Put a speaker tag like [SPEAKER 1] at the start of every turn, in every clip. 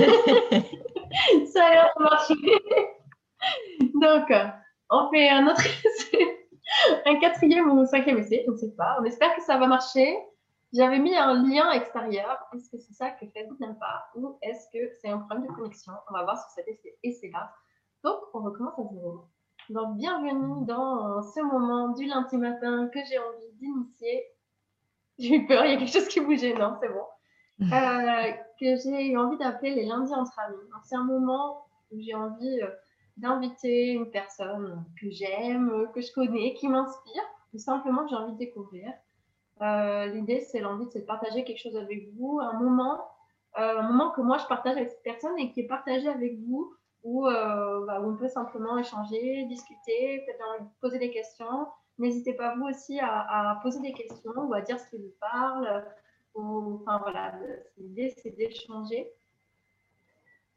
[SPEAKER 1] Ça a l'air de marcher. Donc, on fait un autre essai, un quatrième ou cinquième essai, on ne sait pas. On espère que ça va marcher. J'avais mis un lien extérieur. Est-ce que c'est ça que Facebook n'aime pas ou est-ce que c'est un problème de connexion? On va voir sur cet essai-là. Donc, on recommence à zéro. Donc, bienvenue dans ce moment du lundi matin que j'ai envie d'initier. J'ai eu peur, il y a quelque chose qui bougeait. Non, c'est bon. Euh, que j'ai envie d'appeler les lundis entre amis. C'est un moment où j'ai envie euh, d'inviter une personne que j'aime, que je connais, qui m'inspire, ou simplement que j'ai envie de découvrir. Euh, l'idée, c'est l'envie, de partager quelque chose avec vous, un moment, un moment que moi je partage avec cette personne et qui est partagé avec vous, où, bah, on peut simplement échanger, discuter, peut-être poser des questions. N'hésitez pas vous aussi à, poser des questions ou à dire ce qui vous parle, enfin voilà, l'idée c'est d'échanger.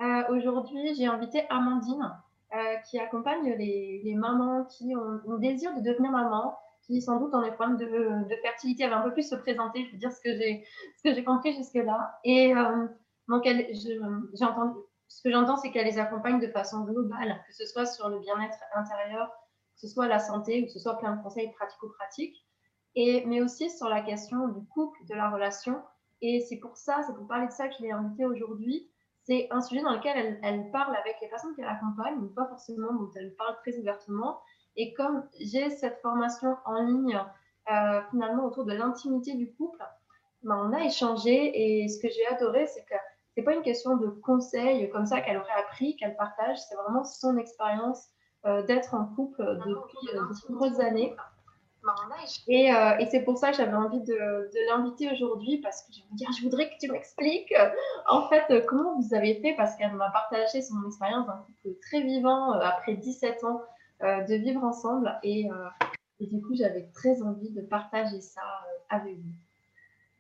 [SPEAKER 1] Euh, aujourd'hui, j'ai invité Amandine euh, qui accompagne les, mamans qui ont, le désir de devenir maman, qui sans doute ont des problèmes de, fertilité. Elle va un peu plus se présenter, je vais dire ce que j'ai, ce que j'ai compris jusque-là. Et euh, donc, ce que j'entends, c'est qu'elle les accompagne de façon globale, que ce soit sur le bien-être intérieur, que ce soit la santé, ou que ce soit plein de conseils pratico-pratiques et, mais aussi sur la question du couple, de la relation. Et c'est pour ça, c'est pour parler de ça que je l'ai invitée aujourd'hui. C'est un sujet dans lequel elle, elle parle avec les personnes qu'elle accompagne, mais pas forcément dont elle parle très ouvertement. Et comme j'ai cette formation en ligne, euh, finalement, autour de l'intimité du couple, ben, on a échangé. Et ce que j'ai adoré, c'est que c'est pas une question de conseil comme ça qu'elle aurait appris, qu'elle partage. C'est vraiment son expérience euh, d'être en couple depuis de nombreuses années. Et, euh, et c'est pour ça que j'avais envie de, l'inviter aujourd'hui parce que je je voudrais que tu m'expliques euh, en fait euh, comment vous avez fait parce qu'elle m'a partagé son expérience d'un couple très vivant après 17 ans de vivre ensemble et, et du coup j'avais très envie de partager ça avec vous.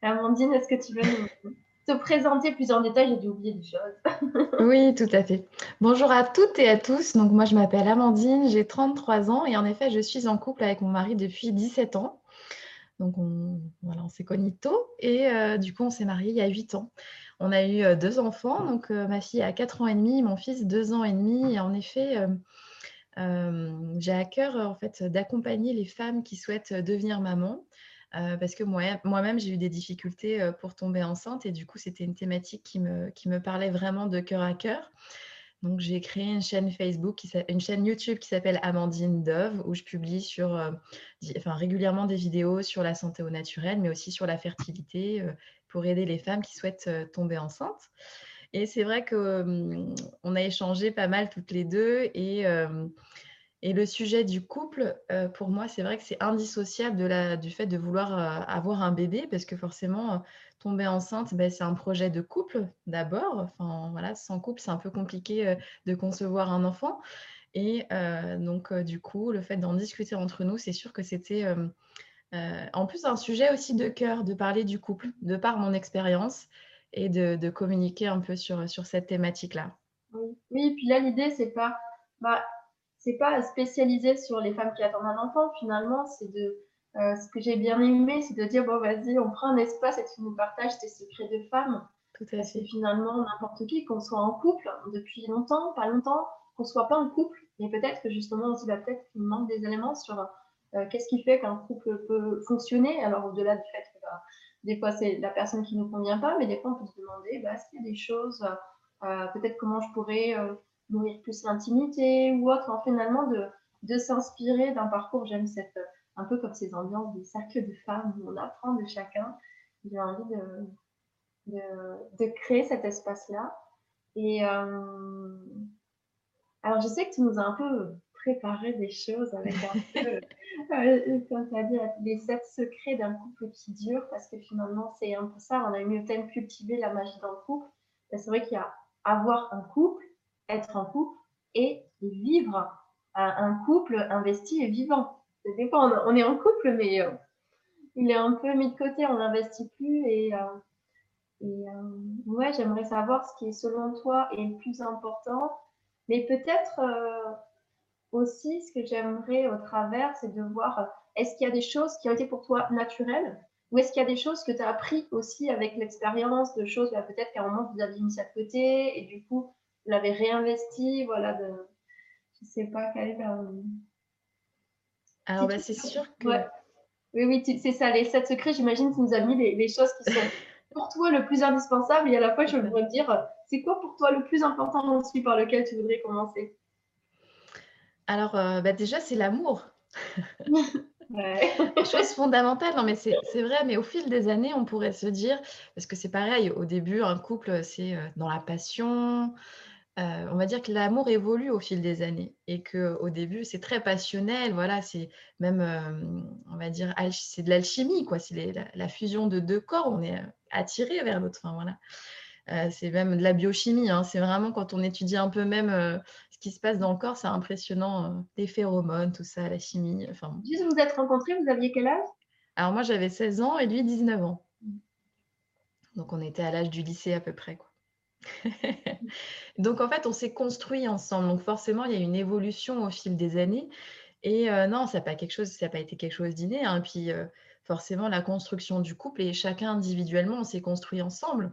[SPEAKER 1] Amandine, est-ce que tu veux nous, te présenter plus en détail, j'ai dû oublier des choses.
[SPEAKER 2] oui, tout à fait. Bonjour à toutes et à tous. Donc moi, je m'appelle Amandine, j'ai 33 ans et en effet, je suis en couple avec mon mari depuis 17 ans. Donc on, voilà, on s'est connus tôt et euh, du coup, on s'est mariés il y a 8 ans. On a eu euh, deux enfants, donc euh, ma fille a 4 ans et demi, mon fils 2 ans et demi. Et en effet, j'ai à cœur en fait d'accompagner les femmes qui souhaitent devenir maman euh, parce que moi-même, j'ai eu des difficultés euh, pour tomber enceinte et du coup, c'était une thématique qui me, parlait vraiment de cœur à cœur. Donc, j'ai créé une chaîne Facebook, une chaîne YouTube qui s'appelle Amandine Dove, où je publie euh, régulièrement des vidéos sur la santé au naturel, mais aussi sur la fertilité pour aider les femmes qui souhaitent tomber enceintes. Et c'est vrai qu'on hum, a échangé pas mal toutes les deux et et le sujet du couple, euh, pour moi, c'est vrai que c'est indissociable du fait de vouloir euh, avoir un bébé, parce que forcément, euh, tomber enceinte, ben, c'est un projet de couple d'abord. Enfin, voilà, sans couple, c'est un peu compliqué de concevoir un enfant. Et donc, du coup, le fait d'en discuter entre nous, c'est sûr que c'était en plus un sujet aussi de cœur, de parler du couple, de par mon expérience et de, communiquer un peu sur, sur cette thématique-là.
[SPEAKER 1] Oui, oui, puis là, l'idée, c'est pas. Bah, c'est pas spécialisé sur les femmes qui attendent un enfant. Finalement, c'est de euh, ce que j'ai bien aimé, c'est de dire bon vas-y, on prend un espace et tu nous partages tes secrets de femme. Tout à fait. finalement n'importe qui, qu'on soit en couple depuis longtemps, pas longtemps, qu'on soit pas en couple, mais peut-être que justement aussi bah, peut-être qu'il manque des éléments sur euh, qu'est-ce qui fait qu'un couple peut fonctionner. Alors au-delà du fait que bah, des fois c'est la personne qui nous convient pas, mais des fois on peut se demander bah, est-ce qu'il y a des choses, euh, peut-être comment je pourrais nourrir plus l'intimité ou autre, en finalement de, de s'inspirer d'un parcours. J'aime cette, un peu comme ces ambiances des cercles de femmes où on apprend de chacun. J'ai envie de, de, de, créer cet espace-là. Et euh, alors, je sais que tu nous as un peu préparé des choses avec un peu, euh, comme tu as dit, les sept secrets d'un couple qui dure, parce que finalement, c'est un peu ça. On a mieux peut-être cultiver la magie dans le couple. C'est vrai qu'il y a avoir un couple, être en couple et vivre un couple investi et vivant. Des fois, on est en couple, mais euh, il est un peu mis de côté, on n'investit plus. Et, euh, euh, ouais, j'aimerais savoir ce qui est selon toi est le plus important. Mais peut-être aussi, ce que j'aimerais au travers, c'est de voir est-ce qu'il y a des choses qui ont été pour toi naturelles Ou est-ce qu'il y a des choses que tu as appris aussi avec l'expérience, de choses, bah, peut-être qu'à un moment vous aviez mis ça de côté et du coup l'avez réinvesti, voilà, de, je sais pas, quel est
[SPEAKER 2] Alors, bah, c'est sûr que.
[SPEAKER 1] Oui, oui, c'est ça, les sept secrets, j'imagine tu nous as mis les, choses qui sont pour toi le plus indispensable et à la fois je voudrais dire, c'est quoi pour toi le plus important aussi par lequel tu voudrais commencer?
[SPEAKER 2] Alors, euh, bah, déjà, c'est l'amour. Ouais. Chose fondamentale, non mais c'est vrai, mais au fil des années, on pourrait se dire, parce que c'est pareil, au début, un couple, c'est euh, dans la passion. Euh, on va dire que l'amour évolue au fil des années et qu'au début, c'est très passionnel. Voilà, c'est même, euh, on va dire, c'est de l'alchimie, quoi. C'est la, fusion de deux corps. On est attiré vers l'autre. Enfin, voilà. c'est même de la biochimie. Hein. C'est vraiment quand on étudie un peu même qui se passe dans le corps, c'est impressionnant. Les phéromones, tout ça, la chimie. Enfin...
[SPEAKER 1] Juste vous êtes rencontrés, vous aviez quel âge?
[SPEAKER 2] Alors moi, j'avais 16 ans et lui, 19 ans. Donc on était à l'âge du lycée à peu près. Quoi. Donc en fait, on s'est construit ensemble. Donc forcément, il y a une évolution au fil des années. Et euh, non, ça n'a pas, quelque chose, ça pas été quelque chose d'inné. Hein. Puis euh, forcément, la construction du couple et chacun individuellement, on s'est construit ensemble.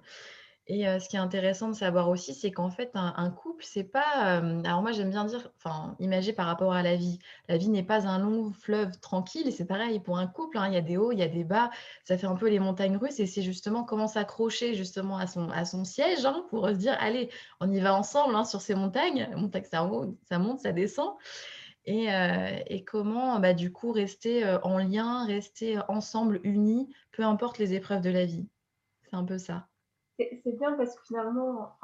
[SPEAKER 2] Et ce qui est intéressant de savoir aussi, c'est qu'en fait, un, couple, c'est pas. alors moi, j'aime bien dire, enfin, imaginer par rapport à la vie. La vie n'est pas un long fleuve tranquille. Et c'est pareil pour un couple. Hein, il y a des hauts, il y a des bas. Ça fait un peu les montagnes russes. Et c'est justement comment s'accrocher justement à son, à son siège hein, pour se dire, allez, on y va ensemble hein, sur ces montagnes. Montagne, ça, ça monte, ça descend. Et, et, comment bah, du coup rester en lien, rester ensemble, unis, peu importe les épreuves de la vie. C'est un peu ça
[SPEAKER 1] c'est bien parce que finalement,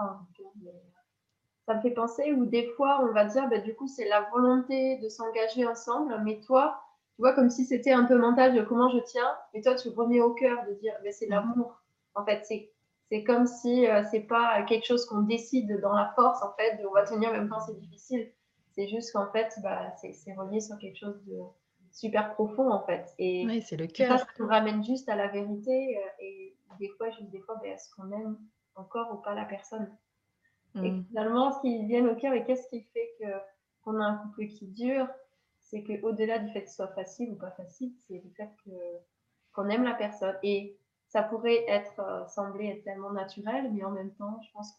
[SPEAKER 1] ça me fait penser où des fois on va dire, bah, du coup, c'est la volonté de s'engager ensemble, mais toi, tu vois, comme si c'était un peu mental de comment je tiens, mais toi, tu remets au cœur de dire, bah, c'est l'amour. En fait, c'est c'est comme si euh, c'est pas quelque chose qu'on décide dans la force, en fait, de on va tenir même quand c'est difficile. C'est juste qu'en fait, bah, c'est relié sur quelque chose de super profond, en fait.
[SPEAKER 2] Et oui, c'est le cœur.
[SPEAKER 1] Ça, ça nous ramène juste à la vérité. Euh, et des fois, juste des fois, ben, est-ce qu'on aime encore ou pas la personne? Et mm. finalement, ce qui vient au cœur et qu'est-ce qui fait que qu'on a un couple qui dure, c'est qu'au-delà du fait que ce soit facile ou pas facile, c'est le fait que qu'on aime la personne. Et ça pourrait être euh, sembler être tellement naturel, mais en même temps, je pense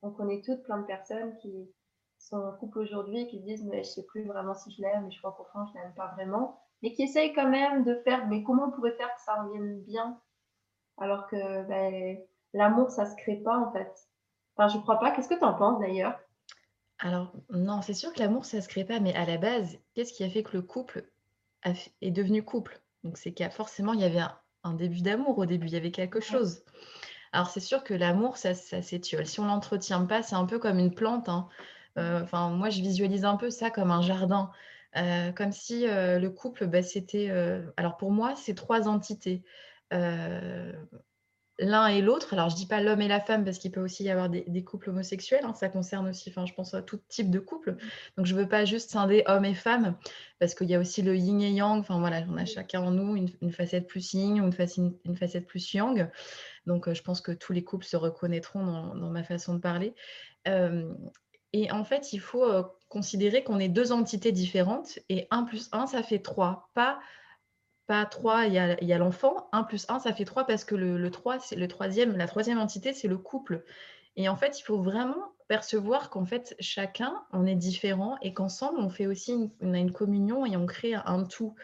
[SPEAKER 1] qu'on connaît toutes plein de personnes qui sont en couple aujourd'hui qui disent mais je sais plus vraiment si je l'aime, mais je crois qu'au fond je l'aime pas vraiment, mais qui essayent quand même de faire mais comment on pourrait faire que ça revienne bien alors que ben, l'amour, ça se crée pas en fait. Enfin, je crois pas. Qu'est-ce que tu en penses d'ailleurs?
[SPEAKER 2] Alors, non, c'est sûr que l'amour, ça se crée pas, mais à la base, qu'est-ce qui a fait que le couple est devenu couple? Donc, c'est qu'il forcément, il y avait un, début d'amour au début, il y avait quelque chose. Alors, c'est sûr que l'amour, ça, ça s'étiole. Si on l'entretient pas, c'est un peu comme une plante. Hein. Euh, enfin, moi, je visualise un peu ça comme un jardin. Euh, comme si euh, le couple, bah, c'était... alors pour moi, c'est trois entités. Euh, l'un et l'autre. Alors, je dis pas l'homme et la femme parce qu'il peut aussi y avoir des, couples homosexuels. Hein. ça concerne aussi, enfin, je pense à tout type de couple. Donc, je veux pas juste scinder homme et femme parce qu'il y a aussi le yin et yang. Enfin, voilà, on a chacun en nous une, facette plus yin ou une, facette, plus yang. Donc, euh, je pense que tous les couples se reconnaîtront dans, ma façon de parler. Euh, et en fait, il faut considérer qu'on est deux entités différentes et 1 plus 1, ça fait 3. Pas pas 3, il y a, l'enfant. 1 plus 1, ça fait 3 parce que le, 3, c'est le troisième, la troisième entité, c'est le couple. Et en fait, il faut vraiment percevoir qu'en fait, chacun, on est différent et qu'ensemble, on fait aussi une, on a une communion et on crée un tout.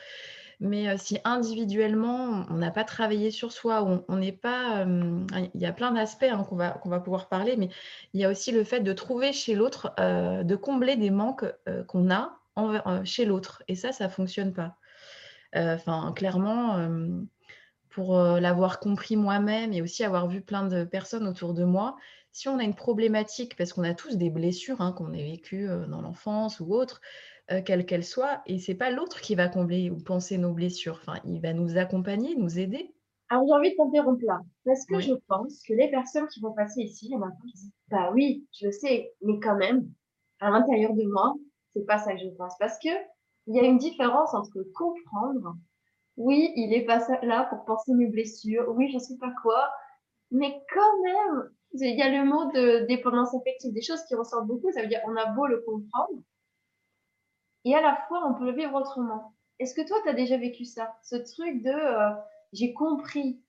[SPEAKER 2] Mais euh, si individuellement, on n'a pas travaillé sur soi, on n'est pas... Euh, il y a plein d'aspects hein, qu'on va, va pouvoir parler, mais il y a aussi le fait de trouver chez l'autre, euh, de combler des manques qu'on a chez l'autre. Et ça, ça ne fonctionne pas. Euh, enfin, clairement, euh, pour euh, l'avoir compris moi-même et aussi avoir vu plein de personnes autour de moi, si on a une problématique, parce qu'on a tous des blessures hein, qu'on a vécues dans l'enfance ou autre, quelle qu'elle soit, et c'est pas l'autre qui va combler ou penser nos blessures. Enfin, il va nous accompagner, nous aider.
[SPEAKER 1] Alors j'ai envie de t'interrompre là, parce que je pense que les personnes qui vont passer ici, il qui disent, bah oui, je sais, mais quand même, à l'intérieur de moi, c'est pas ça que je pense, parce que il y a une différence entre comprendre, oui, il est pas là pour penser mes blessures, oui, je sais pas quoi, mais quand même, il y a le mot de dépendance affective, des choses qui ressortent beaucoup, ça veut dire on a beau le comprendre, et à la fois on peut le vivre autrement. Est-ce que toi, tu as déjà vécu ça Ce truc de, euh, j'ai compris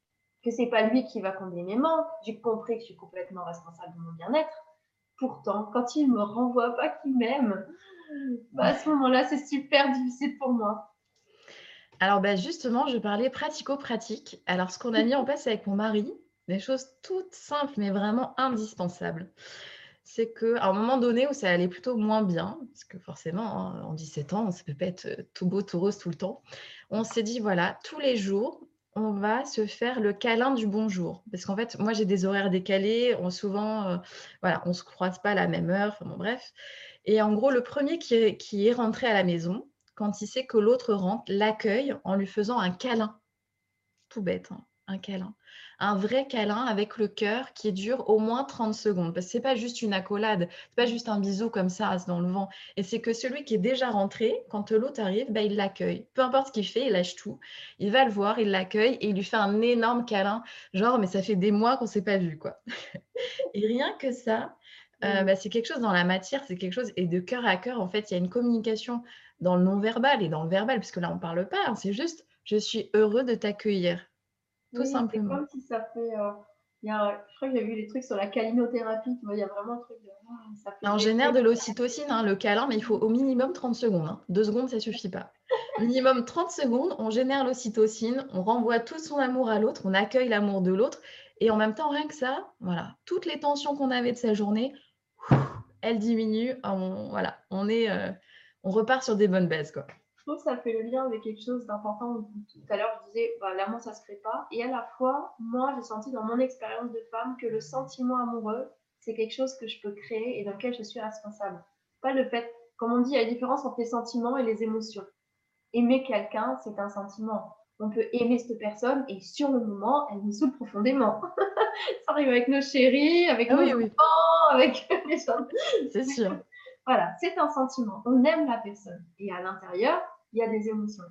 [SPEAKER 1] que c'est pas lui qui va combler mes manques, j'ai compris que je suis complètement responsable de mon bien-être. Pourtant, quand il me renvoie pas qu'il m'aime, bah, à ce moment-là, c'est super difficile pour moi.
[SPEAKER 2] Alors bah, justement, je parlais pratico-pratique. Alors ce qu'on a mis en place avec mon mari, des choses toutes simples mais vraiment indispensables, c'est qu'à un moment donné où ça allait plutôt moins bien, parce que forcément, hein, en 17 ans, ça peut pas être euh, tout beau, tout rose tout le temps, on s'est dit, voilà, tous les jours, on va se faire le câlin du bonjour. Parce qu'en fait, moi, j'ai des horaires décalés. On, souvent, euh, voilà, on ne se croise pas à la même heure. Enfin, bon, bref. Et en gros, le premier qui est, rentré à la maison, quand il sait que l'autre rentre, l'accueille en lui faisant un câlin. Tout bête, hein, un câlin. Un vrai câlin avec le cœur qui dure au moins 30 secondes. Parce que ce n'est pas juste une accolade, ce n'est pas juste un bisou comme ça dans le vent. Et c'est que celui qui est déjà rentré, quand l'autre arrive, bah, il l'accueille. Peu importe ce qu'il fait, il lâche tout. Il va le voir, il l'accueille et il lui fait un énorme câlin. Genre, mais ça fait des mois qu'on ne s'est pas vu. quoi. et rien que ça, euh, bah, c'est quelque chose dans la matière, c'est quelque chose, et de cœur à cœur, en fait, il y a une communication dans le non-verbal et dans le verbal, puisque là, on ne parle pas, hein, c'est juste, je suis heureux de t'accueillir, tout simplement.
[SPEAKER 1] Comme si ça fait, euh, y a, je crois que j'ai vu des trucs sur la calinothérapie, il y a vraiment un truc de...
[SPEAKER 2] Ah, ça fait on génère de l'ocytocine, hein, le câlin, mais il faut au minimum 30 secondes. Hein. Deux secondes, ça ne suffit pas. minimum 30 secondes, on génère l'ocytocine, on renvoie tout son amour à l'autre, on accueille l'amour de l'autre, et en même temps, rien que ça, voilà, toutes les tensions qu'on avait de sa journée, elle diminue, on, voilà, on est, euh, on repart sur des bonnes bases, quoi.
[SPEAKER 1] Trouve que ça fait le lien avec quelque chose d'important. Tout à l'heure, je disais, bah, l'amour, ça se crée pas. Et à la fois, moi, j'ai senti dans mon expérience de femme que le sentiment amoureux, c'est quelque chose que je peux créer et dans lequel je suis responsable. Pas le fait, comme on dit, il y a la différence entre les sentiments et les émotions. Aimer quelqu'un, c'est un sentiment. On peut aimer cette personne et sur le moment, elle nous saoule profondément. ça arrive avec nos chéris, avec ah nos enfants, avec les gens.
[SPEAKER 2] C'est sûr.
[SPEAKER 1] Voilà, c'est un sentiment. On aime la personne. Et à l'intérieur, il y a des émotions.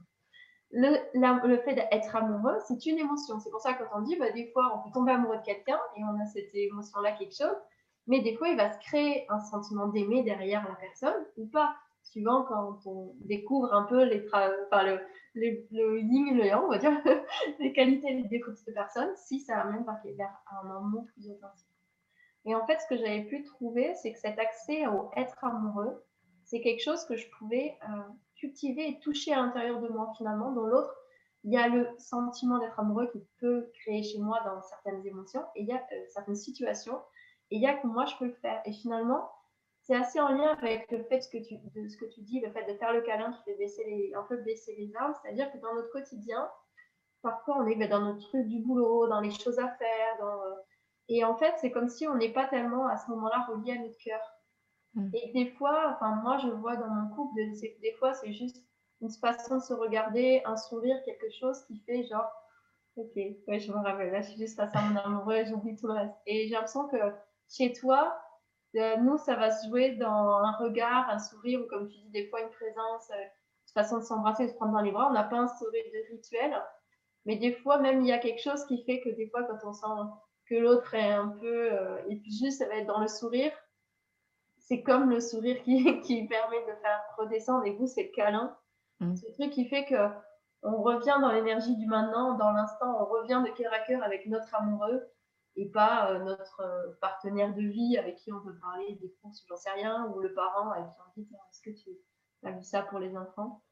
[SPEAKER 1] Le, le fait d'être amoureux, c'est une émotion. C'est pour ça que quand on dit, bah, des fois, on peut tomber amoureux de quelqu'un et on a cette émotion-là, quelque chose. Mais des fois, il va se créer un sentiment d'aimer derrière la personne ou pas suivant quand on découvre un peu les enfin, le, le yin et le yang, on va dire, les qualités et les défauts de cette personne, si ça amène vers un amour plus authentique. Et en fait, ce que j'avais pu trouver, c'est que cet accès au être amoureux, c'est quelque chose que je pouvais euh, cultiver et toucher à l'intérieur de moi finalement. Dans l'autre, il y a le sentiment d'être amoureux qui peut créer chez moi dans certaines émotions, et il y a euh, certaines situations, et il y a que moi je peux le faire. Et finalement, c'est assez en lien avec le fait de ce que tu dis, le fait de faire le câlin qui fait baisser les, un peu baisser les armes. C'est-à-dire que dans notre quotidien, parfois on est ben, dans notre truc du boulot, dans les choses à faire. Euh, et en fait, c'est comme si on n'est pas tellement à ce moment-là relié à notre cœur. Mm. Et des fois, enfin moi je vois dans mon couple, des fois c'est juste une façon de se regarder, un sourire, quelque chose qui fait genre, ok, ouais, je me rappelle, là je suis juste face à mon amoureux, j'oublie tout le reste. Et j'ai l'impression que chez toi, euh, nous, ça va se jouer dans un regard, un sourire, ou comme tu dis, des fois une présence, euh, une façon de s'embrasser, de se prendre dans les bras. On n'a pas sourire de rituel, mais des fois, même, il y a quelque chose qui fait que des fois, quand on sent que l'autre est un peu. Euh, et puis juste, ça va être dans le sourire. C'est comme le sourire qui, qui permet de faire redescendre, et vous, c'est le câlin. Mm. Le truc qui fait que on revient dans l'énergie du maintenant, dans l'instant, on revient de cœur à cœur avec notre amoureux et pas euh, notre euh, partenaire de vie avec qui on peut parler des courses, j'en sais rien, ou le parent avec qui on dit est-ce que tu as vu ça pour les enfants?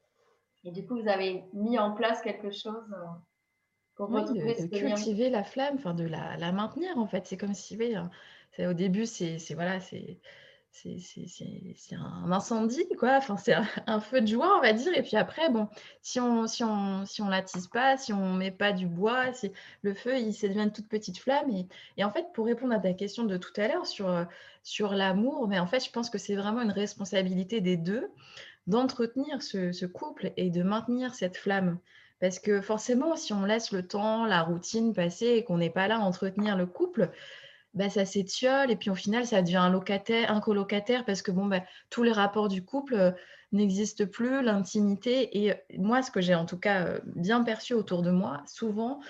[SPEAKER 1] Et du coup, vous avez mis en place quelque chose euh,
[SPEAKER 2] pour retrouver de, cultiver la flamme, enfin de la, la, maintenir en fait. C'est comme si, oui, hein, au début, c'est voilà, c'est c'est un incendie, quoi. Enfin, c'est un, feu de joie, on va dire. Et puis après, bon, si on si on, si on l'attise pas, si on met pas du bois, si, le feu, il se devient une toute petite flamme. Et, et, en fait, pour répondre à ta question de tout à l'heure sur, sur l'amour, mais en fait, je pense que c'est vraiment une responsabilité des deux d'entretenir ce, ce, couple et de maintenir cette flamme. Parce que forcément, si on laisse le temps, la routine passer et qu'on n'est pas là à entretenir le couple, bah, ça s'étiole et puis au final, ça devient un locataire, un colocataire parce que bon, bah, tous les rapports du couple euh, n'existent plus, l'intimité. Et euh, moi, ce que j'ai en tout cas euh, bien perçu autour de moi, souvent,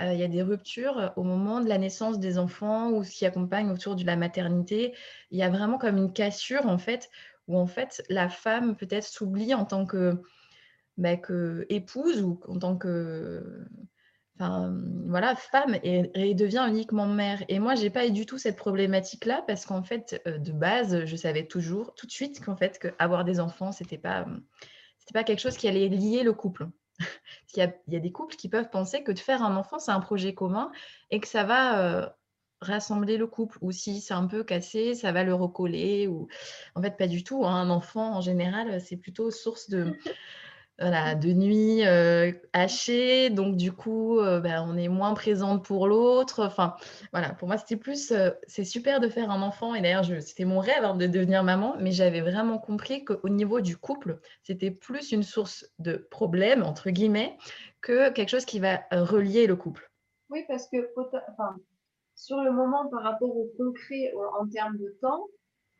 [SPEAKER 2] il y a des ruptures au moment de la naissance des enfants ou ce qui accompagne autour de la maternité. Il y a vraiment comme une cassure en fait, où en fait la femme peut-être s'oublie en tant que, bah, que épouse ou en tant que enfin, voilà, femme et, devient uniquement mère. Et moi, j'ai pas eu du tout cette problématique-là parce qu'en fait, euh, de base, je savais toujours, tout de suite, qu'en fait, avoir des enfants, c'était pas, c'était pas quelque chose qui allait lier le couple. il, y a, il y a des couples qui peuvent penser que de faire un enfant, c'est un projet commun et que ça va euh, rassembler le couple. Ou si c'est un peu cassé, ça va le recoller. Ou en fait, pas du tout. Hein. Un enfant, en général, c'est plutôt source de voilà, de nuit euh, hachée, donc du coup, euh, bah, on est moins présente pour l'autre. Enfin, voilà, pour moi, c'était plus, euh, c'est super de faire un enfant, et d'ailleurs, c'était mon rêve hein, de devenir maman, mais j'avais vraiment compris qu'au niveau du couple, c'était plus une source de problème, entre guillemets, que quelque chose qui va relier le couple.
[SPEAKER 1] Oui, parce que enfin, sur le moment, par rapport au concret en termes de temps,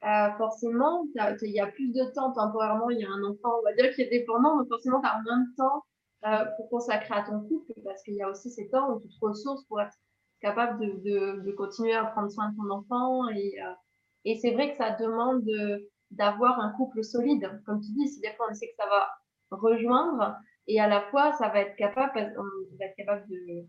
[SPEAKER 1] euh, forcément, il y a plus de temps temporairement, il y a un enfant, on va dire, qui est dépendant, donc forcément, tu as moins de temps euh, pour consacrer à ton couple, parce qu'il y a aussi ces temps où tu te ressources pour être capable de, continuer à prendre soin de ton enfant. Et, euh, et c'est vrai que ça demande d'avoir un couple solide, comme tu dis, si des fois on sait que ça va rejoindre, et à la fois, ça va être capable, on va être capable de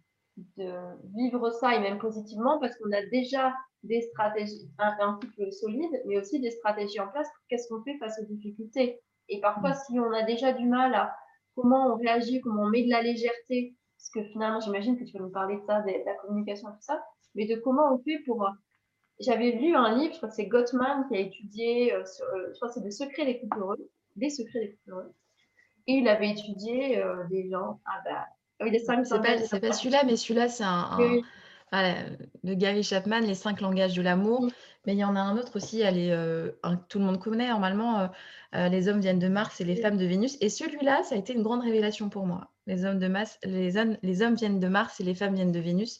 [SPEAKER 1] vivre ça, et même positivement, parce qu'on a déjà des stratégies, un, un, couple solide, mais aussi des stratégies en place. Qu'est-ce qu'on fait face aux difficultés Et parfois, mm. si on a déjà du mal à comment on réagit, comment on met de la légèreté, parce que finalement, j'imagine que tu vas nous parler de ça, de, la communication et tout ça, mais de comment on fait pour. J'avais lu un livre, je crois que c'est Gottman qui a étudié, euh, sur, euh, je crois que c'est Le secret des couples heureux, des secrets des couples heureux. Et il avait étudié euh, des gens, ah bah,
[SPEAKER 2] oui, des cinq. C'est pas, pas celui-là, mais celui-là, c'est un, de Gary Chapman, Les cinq langages de l'amour. Mais il y en a un autre aussi, euh, tout le monde connaît normalement, euh, euh, Les hommes viennent de Mars et les femmes de Vénus. Et celui-là, ça a été une grande révélation pour moi. Les hommes, de les, hommes, les hommes viennent de Mars et les femmes viennent de Vénus.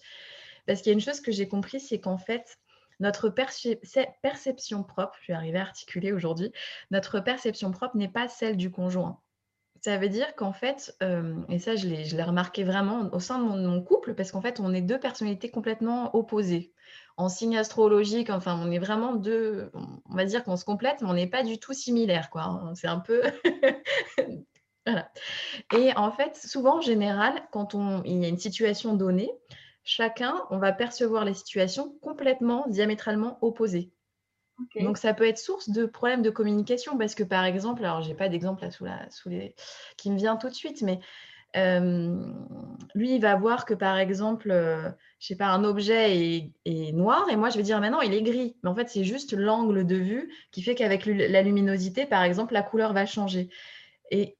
[SPEAKER 2] Parce qu'il y a une chose que j'ai compris, c'est qu'en fait, notre perception propre, je vais arriver à articuler aujourd'hui, notre perception propre n'est pas celle du conjoint. Ça veut dire qu'en fait, euh, et ça je l'ai remarqué vraiment au sein de mon, couple, parce qu'en fait, on est deux personnalités complètement opposées. En signe astrologique, enfin, on est vraiment deux, on va dire qu'on se complète, mais on n'est pas du tout similaires, quoi. Hein. C'est un peu... voilà. Et en fait, souvent, en général, quand on, il y a une situation donnée, chacun, on va percevoir les situations complètement, diamétralement opposées. Donc, ça peut être source de problèmes de communication parce que, par exemple, alors, j'ai pas d'exemple sous, qui me vient tout de suite, mais lui, il va voir que, par exemple, euh, je sais pas, un objet est, noir et moi, je vais dire, maintenant, il est gris. Mais en fait, c'est juste l'angle de vue qui fait qu'avec la luminosité, par exemple, la couleur va changer. Et,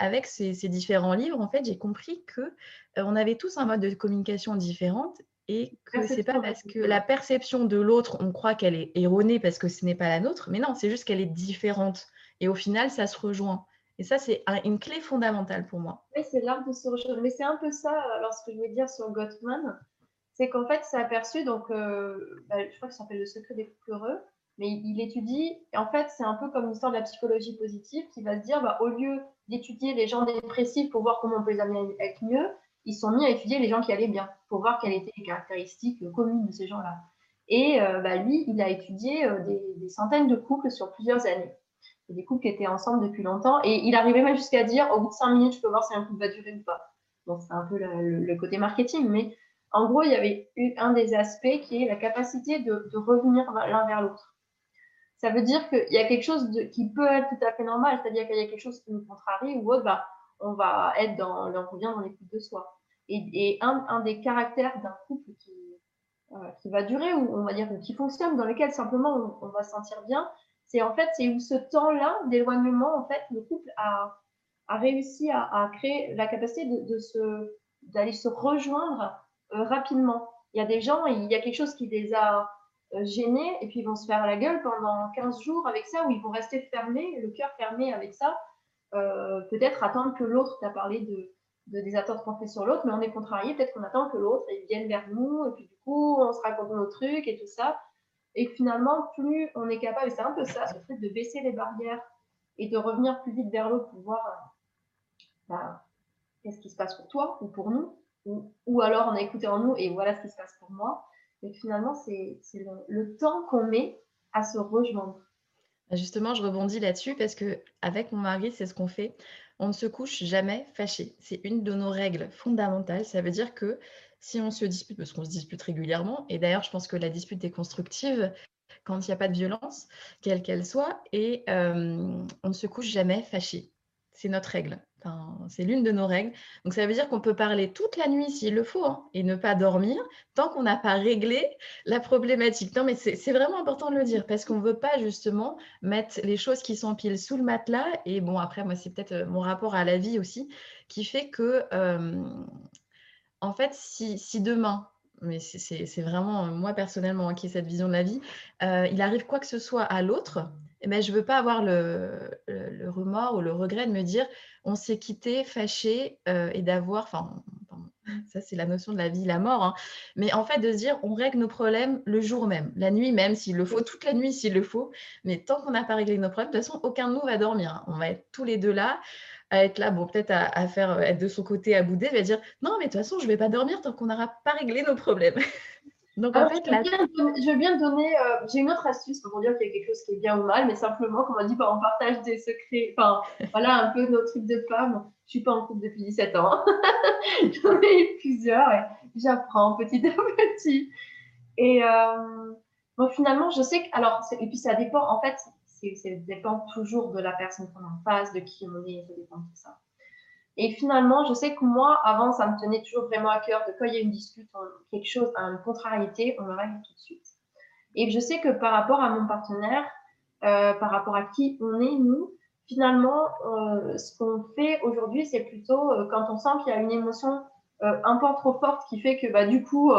[SPEAKER 2] avec ces, différents livres, en fait, j'ai compris que euh, on avait tous un mode de communication différent et que c'est pas parce que la perception de l'autre, on croit qu'elle est erronée parce que ce n'est pas la nôtre, mais non, c'est juste qu'elle est différente. Et au final, ça se rejoint. Et ça, c'est une clé fondamentale pour moi.
[SPEAKER 1] Oui, c'est l'art de se rejoindre. Mais c'est un peu ça, alors ce que je veux dire sur Gottman, c'est qu'en fait, c'est aperçu, donc euh, bah, je crois que ça s'appelle Le secret des couples heureux, mais il étudie, et en fait, c'est un peu comme l'histoire de la psychologie positive qui va se dire, bah, au lieu d'étudier les gens dépressifs pour voir comment on peut les amener à être mieux, ils sont mis à étudier les gens qui allaient bien pour voir quelles étaient les caractéristiques communes de ces gens-là. Et euh, bah, lui, il a étudié euh, des, centaines de couples sur plusieurs années. des couples qui étaient ensemble depuis longtemps. Et il arrivait même jusqu'à dire, au bout de cinq minutes, je peux voir si un couple va durer ou pas. Bon, c'est un peu le, côté marketing, mais en gros, il y avait eu un des aspects qui est la capacité de, revenir l'un vers l'autre. Ça veut dire qu'il y a quelque chose qui peut être tout à fait normal, c'est-à-dire qu'il y a quelque chose qui nous contrarie ou autre, bah, on va être dans, on revient dans l'écoute de soi. Et, un, des caractères d'un couple qui, euh, qui va durer, ou on va dire qui fonctionne, dans lequel simplement on, va se sentir bien, c'est en fait, c'est où ce temps-là d'éloignement, en fait, le couple a, réussi à, créer la capacité de, se, d'aller se rejoindre euh, rapidement. Il y a des gens, il y a quelque chose qui les a euh, gênés, et puis ils vont se faire la gueule pendant 15 jours avec ça, ou ils vont rester fermés, le cœur fermé avec ça, peut-être attendre que l'autre, tu as parlé de, des attentes qu'on fait sur l'autre, mais on est contrarié, peut-être qu'on attend que l'autre vienne vers nous, et puis du coup, on se raconte nos trucs et tout ça. Et finalement, plus on est capable, et c'est un peu ça, ce fait de baisser les barrières et de revenir plus vite vers l'autre pour voir ben, qu'est-ce qui se passe pour toi ou pour nous, ou, alors on a écouté en nous et voilà ce qui se passe pour moi. Et finalement, c'est le temps qu'on met à se rejoindre.
[SPEAKER 2] Justement, je rebondis là-dessus parce que avec mon mari, c'est ce qu'on fait. On ne se couche jamais fâché. C'est une de nos règles fondamentales. Ça veut dire que si on se dispute, parce qu'on se dispute régulièrement, et d'ailleurs, je pense que la dispute est constructive quand il n'y a pas de violence, quelle qu'elle soit, et euh, on ne se couche jamais fâché. C'est notre règle c'est l'une de nos règles. Donc, ça veut dire qu'on peut parler toute la nuit s'il le faut hein, et ne pas dormir tant qu'on n'a pas réglé la problématique. Non, mais c'est vraiment important de le dire parce qu'on ne veut pas justement mettre les choses qui s'empilent sous le matelas. Et bon, après, moi, c'est peut-être euh, mon rapport à la vie aussi qui fait que, en fait, si, demain, mais c'est vraiment moi personnellement qui ai cette vision de la vie, euh, il arrive quoi que ce soit à l'autre, eh ben, je ne veux pas avoir le, remords ou le regret de me dire on s'est quitté, fâché euh, et d'avoir, enfin, ça c'est la notion de la vie, la mort, hein. mais en fait de se dire on règle nos problèmes le jour même, la nuit même s'il le faut, toute la nuit s'il le faut, mais tant qu'on n'a pas réglé nos problèmes, de toute façon aucun de nous va dormir, hein. on va être tous les deux là à être là, bon, peut-être à, faire être de son côté à bouder, va dire non, mais de toute façon, je ne vais pas dormir tant qu'on n'aura pas réglé nos problèmes.
[SPEAKER 1] Donc, en fait, je, veux bien, donner, euh, j'ai une autre astuce pour dire qu'il y a quelque chose qui est bien ou mal, mais simplement, comme on dit, bah, on partage des secrets. Enfin, voilà un peu nos trucs de femmes. Je suis pas en couple depuis 17 ans. J'en ai eu plusieurs et j'apprends petit à petit. Et euh, bon, finalement, je sais que, alors, et puis ça dépend, en fait, ça dépend toujours de la personne qu'on en face, de qui on est, ça dépend de tout ça. Et finalement, je sais que moi, avant, ça me tenait toujours vraiment à cœur de quand il y a une dispute, quelque chose, une contrariété, on le règle tout de suite. Et je sais que par rapport à mon partenaire, euh, par rapport à qui on est, nous, finalement, euh, ce qu'on fait aujourd'hui, c'est plutôt euh, quand on sent qu'il y a une émotion un peu trop forte qui fait que bah, du coup,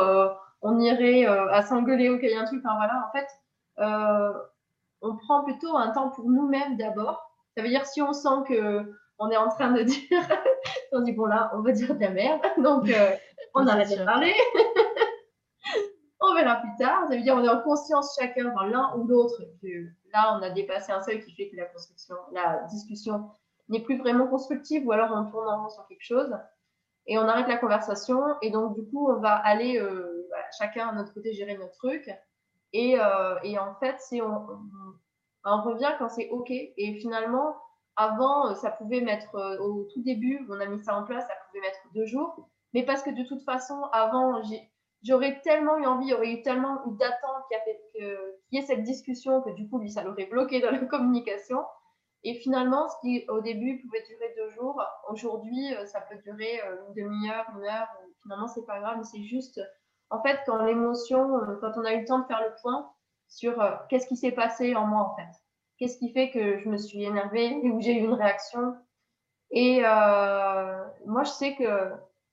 [SPEAKER 1] on irait à s'engueuler ou qu'il y a un truc. Enfin voilà, en fait, on prend plutôt un temps pour nous-mêmes d'abord. Ça veut dire si on sent que on est en train de dire, on dit bon là, on va dire de la merde, donc euh, on arrête de parler. on verra plus tard. Ça veut dire on est en conscience chacun dans l'un ou l'autre que là on a dépassé un seuil qui fait que la construction, la discussion n'est plus vraiment constructive ou alors on tourne en rond sur quelque chose et on arrête la conversation. Et donc du coup on va aller euh, chacun à notre côté gérer notre truc. Et, euh, et en fait c'est on, on, revient quand c'est ok. Et finalement avant, euh, ça pouvait mettre, euh, au tout début, on a mis ça en place, ça pouvait mettre deux jours. Mais parce que de toute façon, avant, j'aurais tellement eu envie, il y aurait eu tellement eu d'attente qui a fait qu'il y ait cette discussion que du coup, lui, ça l'aurait bloqué dans la communication. Et finalement, ce qui au début pouvait durer deux jours, aujourd'hui, euh, ça peut durer une demi-heure, une heure. Finalement, c'est pas grave, c'est juste, en fait, quand l'émotion, quand on a eu le temps de faire le point sur qu'est-ce qui s'est passé en moi, en fait Qu'est-ce qui fait que je me suis énervée ou j'ai eu une réaction? Et euh, moi, je sais que,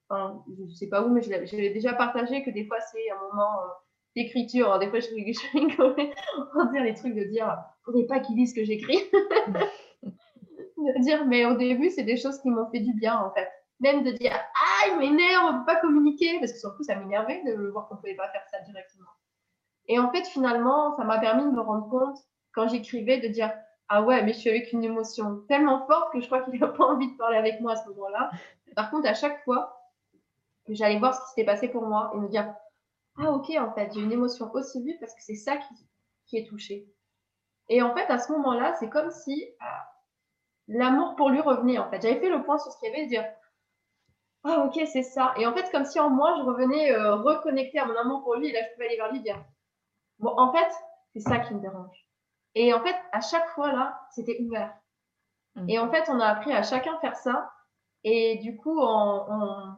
[SPEAKER 1] enfin, je ne sais pas où, mais je l'ai déjà partagé que des fois, c'est un moment euh, d'écriture. Des fois, je, je rigolais en dire les trucs de dire, faudrait pas qu'ils lisent ce que j'écris. de dire, mais au début, c'est des choses qui m'ont fait du bien, en fait. Même de dire, ah, il m'énerve, on ne peut pas communiquer, parce que surtout, ça m'énervait de voir qu'on ne pouvait pas faire ça directement. Et en fait, finalement, ça m'a permis de me rendre compte quand j'écrivais de dire ah ouais mais je suis avec une émotion tellement forte que je crois qu'il n'a pas envie de parler avec moi à ce moment-là. Par contre à chaque fois j'allais voir ce qui s'était passé pour moi et me dire ah ok en fait j'ai une émotion aussi vive parce que c'est ça qui, qui, est touché. Et en fait à ce moment-là c'est comme si ah, l'amour pour lui revenait en fait. J'avais fait le point sur ce qu'il y avait et dire ah ok c'est ça. Et en fait comme si en moi je revenais euh, reconnecter à mon amour pour lui et là je pouvais aller vers lui dire bon en fait c'est ça qui me dérange. Et en fait, à chaque fois là, c'était ouvert. Mm. Et en fait, on a appris à chacun faire ça. Et du coup, on,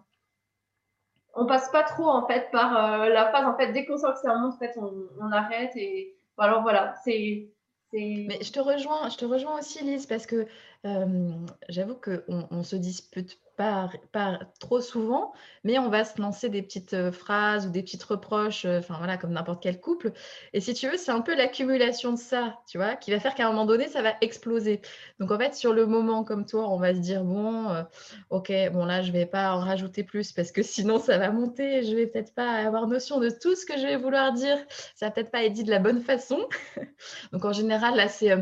[SPEAKER 1] on, passe pas trop en fait par euh, la phase en fait dès qu'on sent que c'est un monde, en fait, on, arrête. Et alors voilà, c'est
[SPEAKER 2] mais je te rejoins, je te rejoins aussi, Lise, parce que euh, j'avoue qu'on on se dispute pas, trop souvent, mais on va se lancer des petites euh, phrases ou des petites reproches, euh, enfin voilà, comme n'importe quel couple. Et si tu veux, c'est un peu l'accumulation de ça, tu vois, qui va faire qu'à un moment donné, ça va exploser. Donc en fait, sur le moment comme toi, on va se dire bon, euh, ok, bon là, je vais pas en rajouter plus parce que sinon ça va monter. Je vais peut-être pas avoir notion de tout ce que je vais vouloir dire. Ça va peut-être pas être dit de la bonne façon. Donc en général, là, c'est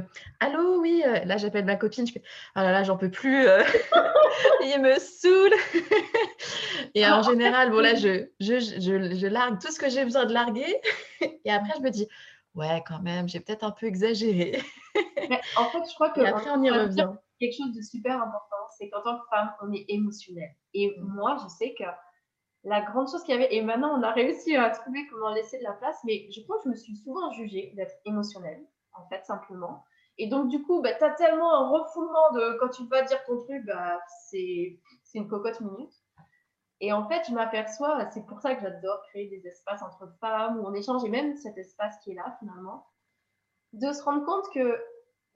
[SPEAKER 2] allô, oui. Là, j'appelle ma copine. Je fais ah là là, j'en peux plus. Il me saoule. et en général, bon là, je, je, je, je largue tout ce que j'ai besoin de larguer. et après, je me dis, ouais, quand même, j'ai peut-être un peu exagéré.
[SPEAKER 1] en fait, je crois que.
[SPEAKER 2] Et après, on y revient.
[SPEAKER 1] Quelque chose de super important, c'est qu'en tant que femme, on est émotionnel. Et mm. moi, je sais que la grande chose qu'il y avait, et maintenant on a réussi à trouver comment laisser de la place, mais je crois que je me suis souvent jugée d'être émotionnelle, en fait, simplement. Et donc, du coup, bah, tu as tellement un refoulement de quand tu vas dire ton truc, bah, c'est une cocotte minute. Et en fait, je m'aperçois, c'est pour ça que j'adore créer des espaces entre femmes où on échange, et même cet espace qui est là finalement, de se rendre compte que,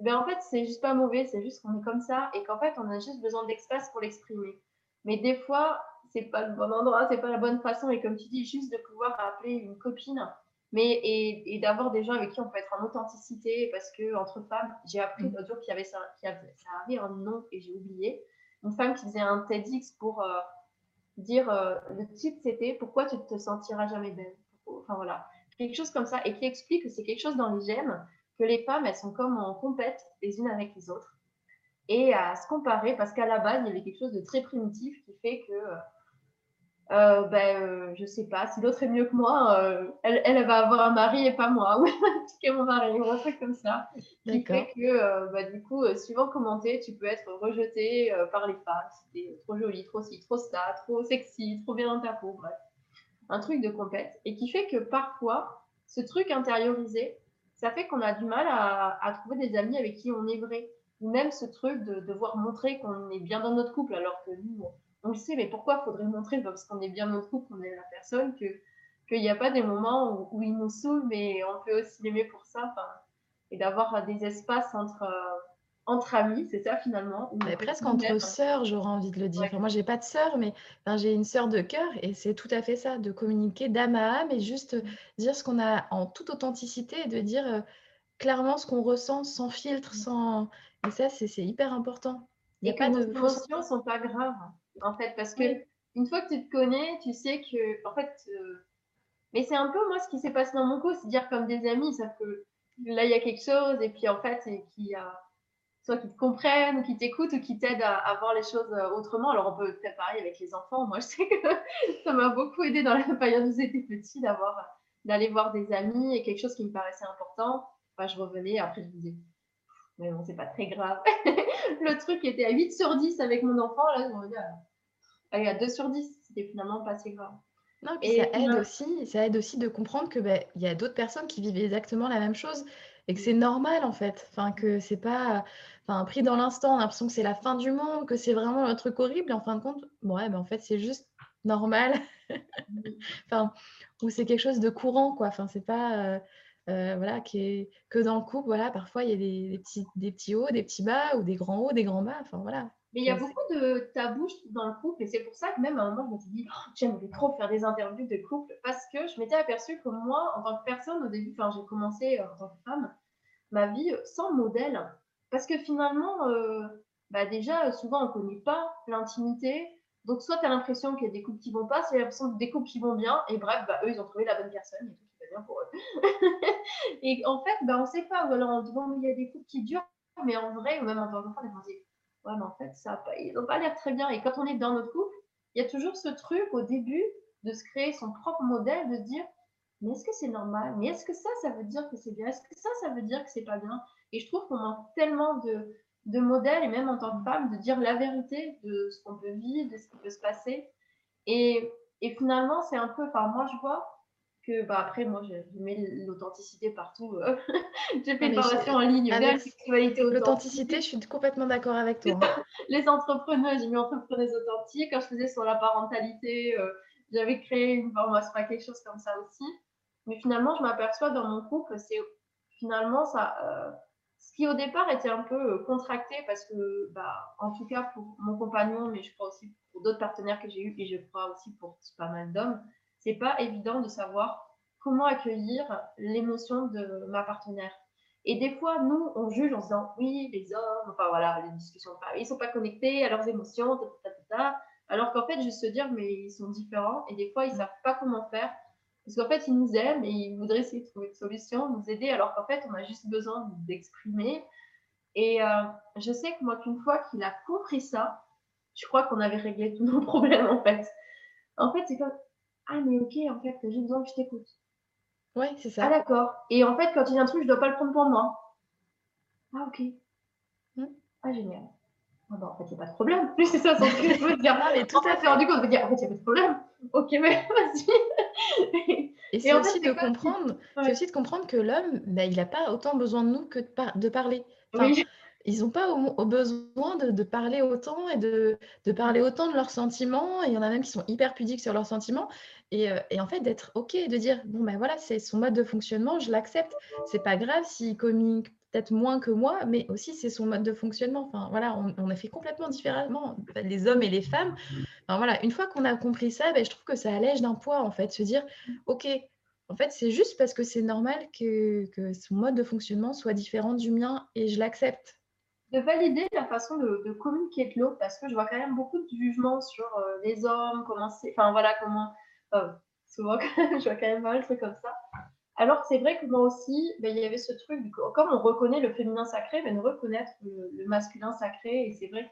[SPEAKER 1] ben en fait, c'est juste pas mauvais, c'est juste qu'on est comme ça, et qu'en fait, on a juste besoin d'espace pour l'exprimer. Mais des fois, c'est pas le bon endroit, c'est pas la bonne façon, et comme tu dis, juste de pouvoir appeler une copine, mais et, d'avoir des gens avec qui on peut être en authenticité, parce que entre femmes, j'ai appris mmh. l'autre jour qu'il y avait ça, qu'il avait, ça avait un nom et j'ai oublié, une femme qui faisait un TEDx pour euh, dire euh, le titre c'était Pourquoi tu te sentiras jamais belle? Enfin voilà, quelque chose comme ça et qui explique que c'est quelque chose dans les gemmes que les femmes elles sont comme en compète les unes avec les autres. Et à se comparer parce qu'à la base il y avait quelque chose de très primitif qui fait que euh, euh, ben, euh, je sais pas, si l'autre est mieux que moi, euh, elle, elle, va avoir un mari et pas moi, ou que mon mari, ou un truc comme ça. Qui fait que, bah, du coup, suivant comment t'es, tu peux être rejeté par les femmes si t'es trop jolie, trop ci, trop ça, trop sexy, trop bien dans ta peau, bref. Un truc de compète. Et qui fait que parfois, ce truc intériorisé, ça fait qu'on a du mal à, à, trouver des amis avec qui on est vrai. Ou même ce truc de devoir montrer qu'on est bien dans notre couple, alors que nous, on le sait, mais pourquoi faudrait montrer? Parce qu'on est bien notre couple, qu'on est la personne, que qu'il n'y a pas des moments où, il nous saoule, mais on peut aussi l'aimer pour ça, et d'avoir des espaces entre euh, entre amis, c'est ça finalement.
[SPEAKER 2] Mais presque entre sœurs, j'aurais envie de le dire. Moi, moi, j'ai pas de sœur, mais j'ai une sœur de cœur, et c'est tout à fait ça, de communiquer d'âme à âme et juste dire ce qu'on a en toute authenticité et de dire euh, clairement ce qu'on ressent sans filtre, mmh. sans. Et ça, c'est hyper important.
[SPEAKER 1] A pas de sont pas graves en fait, parce que une fois que tu te connais, tu sais que, en fait, euh, mais c'est un peu moi ce qui s'est passé dans mon coup, c'est dire comme des amis, sauf que là il y a quelque chose et puis en fait, qui a soit qui te comprennent, ou qui t'écoutent, ou qui t'aident à, voir les choses euh, autrement. Alors on peut faire pareil avec les enfants. Moi, je sais que ça m'a beaucoup aidé dans la période où j'étais petit d'avoir d'aller voir des amis et quelque chose qui me paraissait important. Enfin, je revenais, après je disais, mais bon, c'est pas très grave. le truc était à 8 sur 10 avec mon enfant, là, je me dis, allez, à 2 sur 10, c'était finalement pas assez grave.
[SPEAKER 2] Non, et ça aide, aussi, ça aide aussi de comprendre qu'il ben, y a d'autres personnes qui vivent exactement la même chose et que c'est normal en fait. Enfin, que c'est pas enfin, pris dans l'instant, on a l'impression que c'est la fin du monde, que c'est vraiment un truc horrible. Et en fin de compte, ouais, ben, en fait, c'est juste normal. enfin, ou c'est quelque chose de courant, quoi. Enfin, c'est pas. Euh, euh, voilà, qui est, que dans le couple, voilà, parfois il y a des, petits, des petits hauts, des petits bas, ou des grands hauts, des grands bas, enfin voilà.
[SPEAKER 1] Mais il y a beaucoup de tabous dans le couple, et c'est pour ça que même à un moment, je me suis dit, oh, j'aimerais trop faire des interviews de couple, parce que je m'étais aperçue que moi, en tant que personne, au début, quand j'ai commencé euh, en tant que femme, ma vie euh, sans modèle, parce que finalement, bah déjà, souvent, on ne connaît pas l'intimité, donc soit tu as l'impression qu'il y a des couples qui vont pas, c'est l'impression des couples qui vont bien, et bref, bah, eux, ils ont trouvé la bonne personne, et tout pour eux. et en fait, ben, on ne sait pas. Ou alors on dit, il y a des couples qui durent, mais en vrai, ou même en tant qu'enfant, on dit, ouais, mais en fait, ça pas, ils n'ont pas l'air très bien. Et quand on est dans notre couple, il y a toujours ce truc au début de se créer son propre modèle, de se dire, mais est-ce que c'est normal? Mais est-ce que ça, ça veut dire que c'est bien? Est-ce que ça, ça veut dire que c'est pas bien? Et je trouve qu'on manque tellement de, de modèles, et même en tant que femme, de dire la vérité de ce qu'on peut vivre, de ce qui peut se passer. Et, et finalement, c'est un peu, enfin, moi, je vois, que bah, après, moi, je mets l'authenticité partout. Euh. j'ai fait une formation en ligne
[SPEAKER 2] L'authenticité, je suis complètement d'accord avec toi.
[SPEAKER 1] Les entrepreneurs, j'ai mis entrepreneurs authentiques. Quand je faisais sur la parentalité, euh, j'avais créé une formation, quelque chose comme ça aussi. Mais finalement, je m'aperçois dans mon couple, c'est finalement ça. Euh, ce qui au départ était un peu contracté parce que, bah, en tout cas pour mon compagnon, mais je crois aussi pour d'autres partenaires que j'ai eu et je crois aussi pour pas mal d'hommes, c'est pas évident de savoir comment accueillir l'émotion de ma partenaire. Et des fois, nous, on juge en disant oui, les hommes, enfin voilà, les discussions, ils sont pas connectés à leurs émotions, alors qu'en fait, juste se dire mais ils sont différents et des fois, ils savent pas comment faire parce qu'en fait, ils nous aiment et ils voudraient essayer de trouver une solution, nous aider, alors qu'en fait, on a juste besoin d'exprimer. Et euh, je sais que moi, qu'une fois qu'il a compris ça, je crois qu'on avait réglé tous nos problèmes en fait. En fait, c'est comme ah, mais ok, en fait, j'ai besoin que je t'écoute.
[SPEAKER 2] Oui, c'est ça.
[SPEAKER 1] Ah, d'accord. Et en fait, quand il y a un truc, je ne dois pas le prendre pour moi. Ah, ok. Hmm. Ah, génial. Ah bah, en fait, il n'y a pas de problème. Plus c'est ça, son truc, je veux dire. mais tout à fait rendu compte, de dire, en fait, il n'y a pas de problème. Ok, mais vas-y.
[SPEAKER 2] Et c'est aussi, de comprendre, aussi de comprendre que l'homme, bah, il n'a pas autant besoin de nous que de, de parler. oui ils n'ont pas au, besoin de, parler autant et de, parler autant de leurs sentiments. il y en a même qui sont hyper pudiques sur leurs sentiments. Et, euh, en fait, d'être OK, de dire bon, ben voilà, c'est son mode de fonctionnement, je l'accepte. C'est pas grave s'il communique peut-être moins que moi, mais aussi c'est son mode de fonctionnement. Enfin, voilà, on, on a fait complètement différemment, les hommes et les femmes. Voilà, une fois qu'on a compris ça, ben, je trouve que ça allège d'un poids, en fait, se dire OK, en fait, c'est juste parce que c'est normal que, son mode de fonctionnement soit différent du mien et je l'accepte
[SPEAKER 1] de valider la façon de, communiquer de l'autre parce que je vois quand même beaucoup de jugements sur euh, les hommes, comment c'est, enfin voilà, comment, euh, souvent je vois quand même mal de trucs comme ça. Alors c'est vrai que moi aussi, ben, il y avait ce truc, comme on reconnaît le féminin sacré, mais ben, de reconnaître le, masculin sacré, et c'est vrai.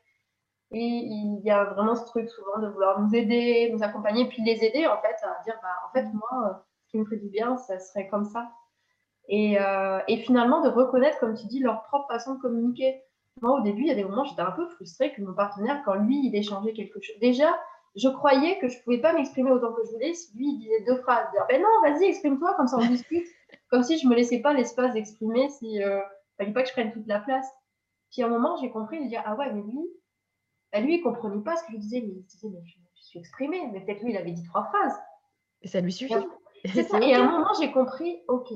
[SPEAKER 1] Et il y a vraiment ce truc souvent de vouloir nous aider, nous accompagner, puis les aider en fait à dire, bah, en fait moi, euh, ce qui me ferait du bien, ça serait comme ça. Et, et finalement de reconnaître, comme tu dis, leur propre façon de communiquer moi, au début, il y a des moments, j'étais un peu frustrée que mon partenaire, quand lui, il échangeait quelque chose. Déjà, je croyais que je ne pouvais pas m'exprimer autant que je voulais si lui, il disait deux phrases. Dire, ben non, vas-y, exprime-toi, comme ça on discute. comme si je ne me laissais pas l'espace d'exprimer, si ne euh, fallait pas que je prenne toute la place. Puis à un moment, j'ai compris de dire, ah ouais, mais lui, ben lui, il comprenait pas ce que je disais, mais il disait, mais je, suis exprimée. Mais peut-être lui, il avait dit trois phrases.
[SPEAKER 2] Et ça lui suffit.
[SPEAKER 1] Et, et à un moment, j'ai compris, ok,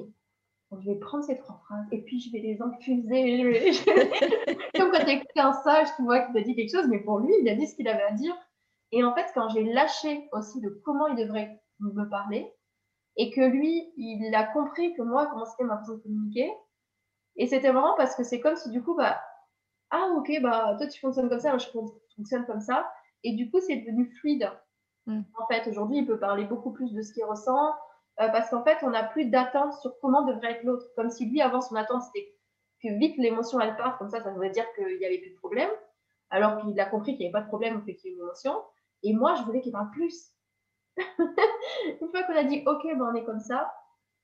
[SPEAKER 1] je vais prendre ces trois phrases et puis je vais les infuser. Comme quand tu écoutes un sage, tu vois qu'il t'a dit quelque chose, mais pour lui, il a dit ce qu'il avait à dire. Et en fait, quand j'ai lâché aussi de comment il devrait me parler, et que lui, il a compris que moi, comment c'était ma façon de communiquer, et c'était marrant parce que c'est comme si du coup, bah, ah ok, bah toi tu fonctionnes comme ça, moi je fonctionne comme ça, et du coup c'est devenu fluide. Mm. En fait, aujourd'hui, il peut parler beaucoup plus de ce qu'il ressent, euh, parce qu'en fait, on n'a plus d'attente sur comment devrait être l'autre. Comme si lui, avant, son attente, c'était que vite l'émotion, elle part, comme ça, ça voudrait dire qu'il n'y avait plus de problème, alors qu'il a compris qu'il n'y avait pas de problème, fait qu'il y ait une émotion. Et moi, je voulais qu'il parle plus. une fois qu'on a dit, OK, ben, on est comme ça,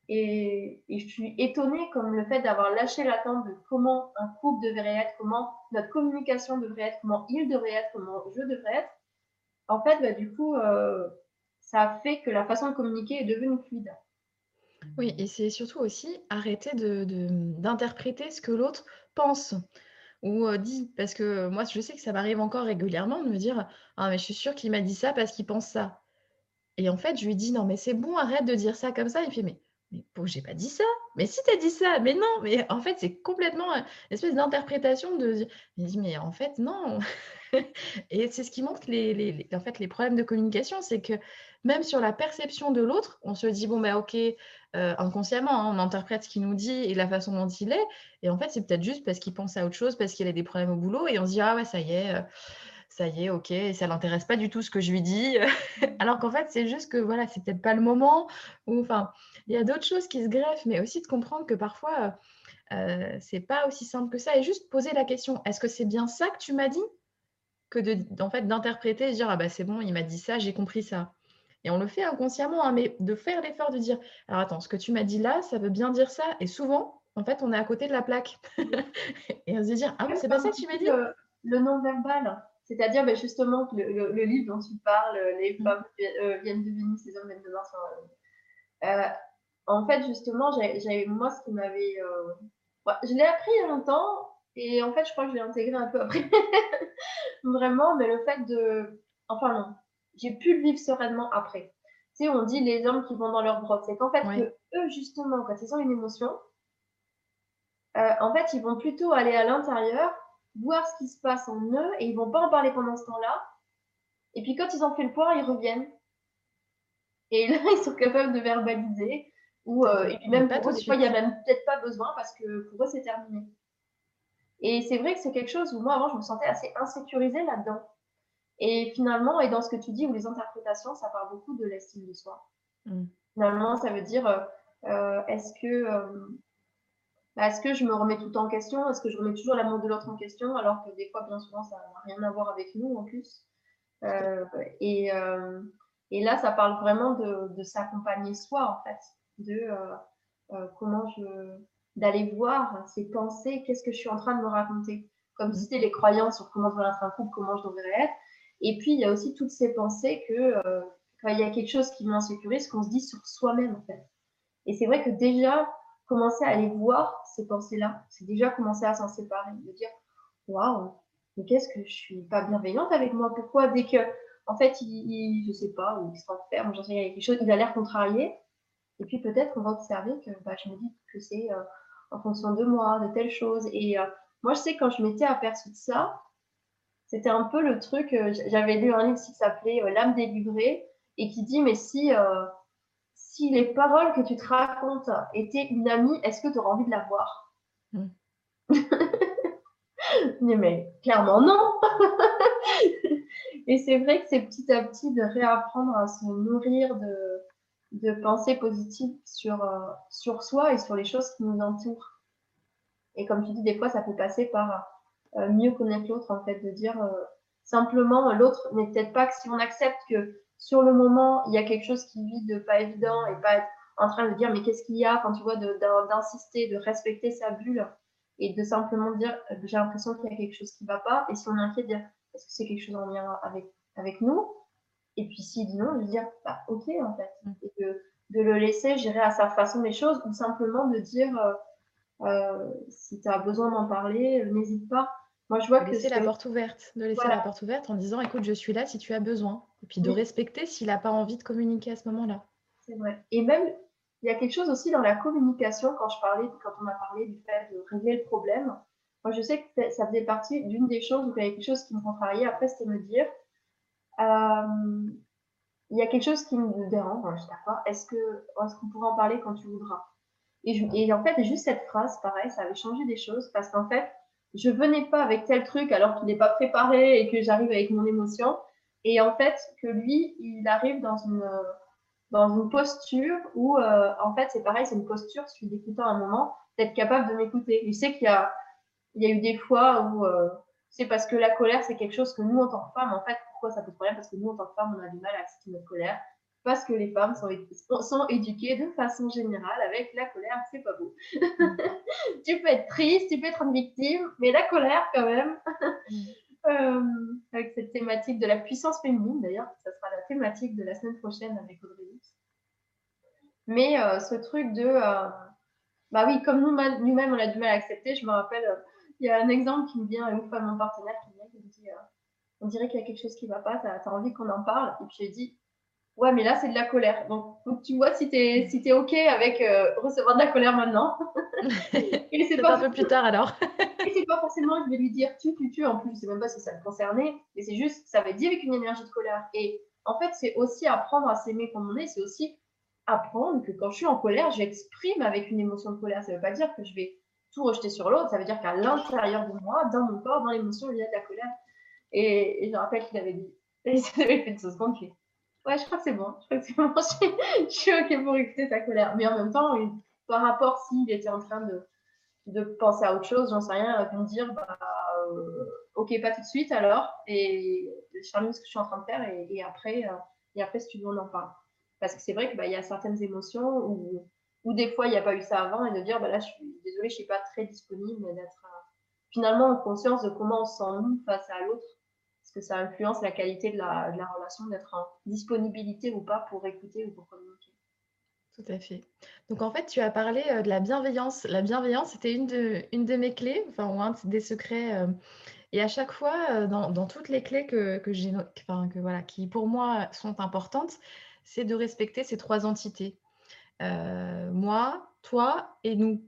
[SPEAKER 1] et, et, je suis étonnée comme le fait d'avoir lâché l'attente de comment un couple devrait être, comment notre communication devrait être, comment il devrait être, comment je devrais être. En fait, bah, du coup, euh, ça a fait que la façon de communiquer est devenue fluide.
[SPEAKER 2] Oui, et c'est surtout aussi arrêter d'interpréter ce que l'autre pense ou euh, dit. Parce que moi, je sais que ça m'arrive encore régulièrement de me dire Ah, mais je suis sûre qu'il m'a dit ça parce qu'il pense ça. Et en fait, je lui dis Non, mais c'est bon, arrête de dire ça comme ça. Il fait Mais, mais j'ai pas dit ça. Mais si tu as dit ça, mais non. Mais en fait, c'est complètement une espèce d'interprétation de. Dit Mais en fait, non. et c'est ce qui montre les, en fait, les problèmes de communication, c'est que même sur la perception de l'autre, on se dit, bon, ben ok, euh, inconsciemment, hein, on interprète ce qu'il nous dit et la façon dont il est. Et en fait, c'est peut-être juste parce qu'il pense à autre chose, parce qu'il a des problèmes au boulot. Et on se dit, ah ouais, ça y est, euh, ça y est, ok, ça ça l'intéresse pas du tout ce que je lui dis. Alors qu'en fait, c'est juste que voilà, c'est peut-être pas le moment. Ou enfin, il y a d'autres choses qui se greffent, mais aussi de comprendre que parfois, euh, c'est pas aussi simple que ça. Et juste poser la question, est-ce que c'est bien ça que tu m'as dit? Que de, en fait, d'interpréter et dire ah bah c'est bon, il m'a dit ça, j'ai compris ça. Et on le fait inconsciemment, hein, mais de faire l'effort de dire alors attends, ce que tu m'as dit là, ça veut bien dire ça. Et souvent, en fait, on est à côté de la plaque. et on se dit ah c'est pas ça que tu m'as dit.
[SPEAKER 1] Le, non-verbal, c'est-à-dire ben, justement le, le, livre dont tu parles, les mmh. femmes euh, viennent de Vénus, les hommes viennent de Mars. Euh, en fait, justement, j'ai moi ce qui m'avait. Euh, je l'ai appris il y a longtemps et en fait, je crois que je l'ai intégré un peu après. Vraiment, mais le fait de. Enfin, non. J'ai pu le vivre sereinement après. Tu sais, on dit les hommes qui vont dans leur grotte. C'est qu'en fait, que eux, justement, quand ils ont une émotion, euh, en fait, ils vont plutôt aller à l'intérieur, voir ce qui se passe en eux, et ils vont pas en parler pendant ce temps-là. Et puis, quand ils ont fait le point, ils reviennent. Et là, ils sont capables de verbaliser. Ou, euh, et puis même pour eux, des fois, il n'y a même peut-être pas besoin parce que pour eux, c'est terminé. Et c'est vrai que c'est quelque chose où moi, avant, je me sentais assez insécurisée là-dedans. Et finalement, et dans ce que tu dis, où les interprétations, ça part beaucoup de l'estime de soi. Mm. Finalement, ça veut dire, euh, euh, est-ce que, euh, bah, est-ce que je me remets tout en question? Est-ce que je remets toujours l'amour de l'autre en question? Alors que des fois, bien souvent, ça n'a rien à voir avec nous en plus. et, et, là, ça parle vraiment de, de s'accompagner soi, en fait. De comment je d'aller voir ces pensées, qu'est-ce que je suis en train de me raconter. Comme si c'était les croyances sur comment devrait être un couple, comment je devrais être. Et puis, il y a aussi toutes ces pensées que euh, quand il y a quelque chose qui m'insécurise, qu'on se dit sur soi-même, en fait. Et c'est vrai que déjà, commencer à aller voir ces pensées-là, c'est déjà commencer à s'en séparer, de dire, waouh, mais qu'est-ce que je suis pas bienveillante avec moi? Pourquoi dès que, en fait, il, je sais pas, ou il se faire, j'en sais rien, il y a quelque chose, il a l'air contrarié, et puis peut-être qu'on va observer que bah, je me dis que c'est euh, en fonction de moi, de telle chose. Et euh, moi, je sais quand je m'étais aperçue de ça, c'était un peu le truc, euh, j'avais lu un livre qui s'appelait L'âme délivrée et qui dit, mais si, si les paroles que tu te racontes étaient une amie, est-ce que tu auras envie de la voir? Hmm. mais clairement non Et c'est vrai que c'est petit à petit de réapprendre à se nourrir de, de pensées positives sur, sur soi et sur les choses qui nous entourent. Et comme tu dis, des fois, ça peut passer par euh, mieux connaître l'autre, en fait, de dire euh, simplement, l'autre n'est peut-être pas que si on accepte que sur le moment, il y a quelque chose qui vit de pas évident et pas être en train de dire, mais qu'est-ce qu'il y a, quand tu vois, d'insister, de, respecter sa bulle et de simplement dire, euh, j'ai l'impression qu'il y a quelque chose qui va pas. Et si on est inquiet, dire, est-ce que c'est quelque chose en lien avec, avec nous Et puis s'il dit non, de dire, bah, ok, en fait. Mm. Et de, de le laisser gérer à sa façon les choses ou simplement de dire, euh, si tu as besoin d'en parler, euh, n'hésite pas.
[SPEAKER 2] Moi, je vois de que laisser la porte ouverte, de laisser la porte ouverte en disant écoute, je suis là si tu as besoin. Et puis de respecter s'il n'a pas envie de communiquer à ce moment-là.
[SPEAKER 1] C'est vrai. Et même, il y a quelque chose aussi dans la communication, quand, je parlais, quand on a parlé du fait de régler le problème. Moi, je sais que ça faisait partie d'une des choses où il y avait quelque chose qui me contrariait. Après, c'était me dire euh, il y a quelque chose qui me dérange, je sais pas Est-ce qu'on est qu'on pourrait en parler quand tu voudras? Et, en fait, juste cette phrase, pareil, ça avait changé des choses parce qu'en fait, je venais pas avec tel truc alors qu'il n'est pas préparé et que j'arrive avec mon émotion. Et en fait, que lui, il arrive dans une, dans une posture où, euh, en fait, c'est pareil, c'est une posture, celui d'écouter un moment, d'être capable de m'écouter. Je sais qu'il y a, il y a eu des fois où euh, c'est parce que la colère, c'est quelque chose que nous, en tant que femmes, en fait, pourquoi ça pose problème Parce que nous, en tant que femmes, on a du mal à accepter notre colère parce que les femmes sont, sont, éduquées de façon générale avec la colère, c'est pas beau. tu peux être triste, tu peux être une victime, mais la colère quand même. Mm. Euh, avec cette thématique de la puissance féminine, d'ailleurs, ça sera la thématique de la semaine prochaine avec Audrey Mais euh, ce truc de, euh, bah oui, comme nous-mêmes on a du mal à accepter, je me rappelle, il y a un exemple qui me vient, une fois mon partenaire qui me dit, on dirait qu'il y a quelque chose qui ne va pas, tu as, as, envie qu'on en parle, et puis j'ai dit, Ouais, mais là, c'est de la colère. Donc, tu vois si tu es, si es OK avec euh, recevoir de la colère maintenant.
[SPEAKER 2] et c'est pas un peu plus tard alors.
[SPEAKER 1] et c'est pas forcément que je vais lui dire tu, tu, tu. En plus, je sais même pas si ça le concernait. Mais c'est juste, ça va être dit avec une énergie de colère. Et en fait, c'est aussi apprendre à s'aimer comme on est. C'est aussi apprendre que quand je suis en colère, j'exprime avec une émotion de colère. Ça veut pas dire que je vais tout rejeter sur l'autre. Ça veut dire qu'à l'intérieur de moi, dans mon corps, dans l'émotion, il y a de la colère. Et, je rappelle qu'il avait dit, ça avait fait une seconde, Ouais, je crois que c'est bon. Je crois que c'est bon. je, suis OK pour écouter ta colère. Mais en même temps, par rapport s'il était en train de, penser à autre chose, j'en sais rien, de me dire bah, euh, OK, pas tout de suite alors. Et je termine ce que je suis en train de faire et, après, euh, et après, si tu veux, on en parle. Parce que c'est vrai qu'il bah, y a certaines émotions où, des fois, il n'y a pas eu ça avant et de dire bah, là, je suis désolée, je ne suis pas très disponible, d'être euh, finalement en conscience de comment on se sent nous face à l'autre que ça influence la qualité de la, relation, d'être en disponibilité ou pas pour écouter ou pour communiquer?
[SPEAKER 2] Tout à fait. Donc en fait, tu as parlé euh, de la bienveillance. La bienveillance, c'était une de, une de mes clés, enfin, ou un des secrets. Euh, et à chaque fois, euh, dans, toutes les clés que j'ai, enfin, que, voilà, qui pour moi sont importantes, c'est de respecter ces trois entités. moi, toi et nous.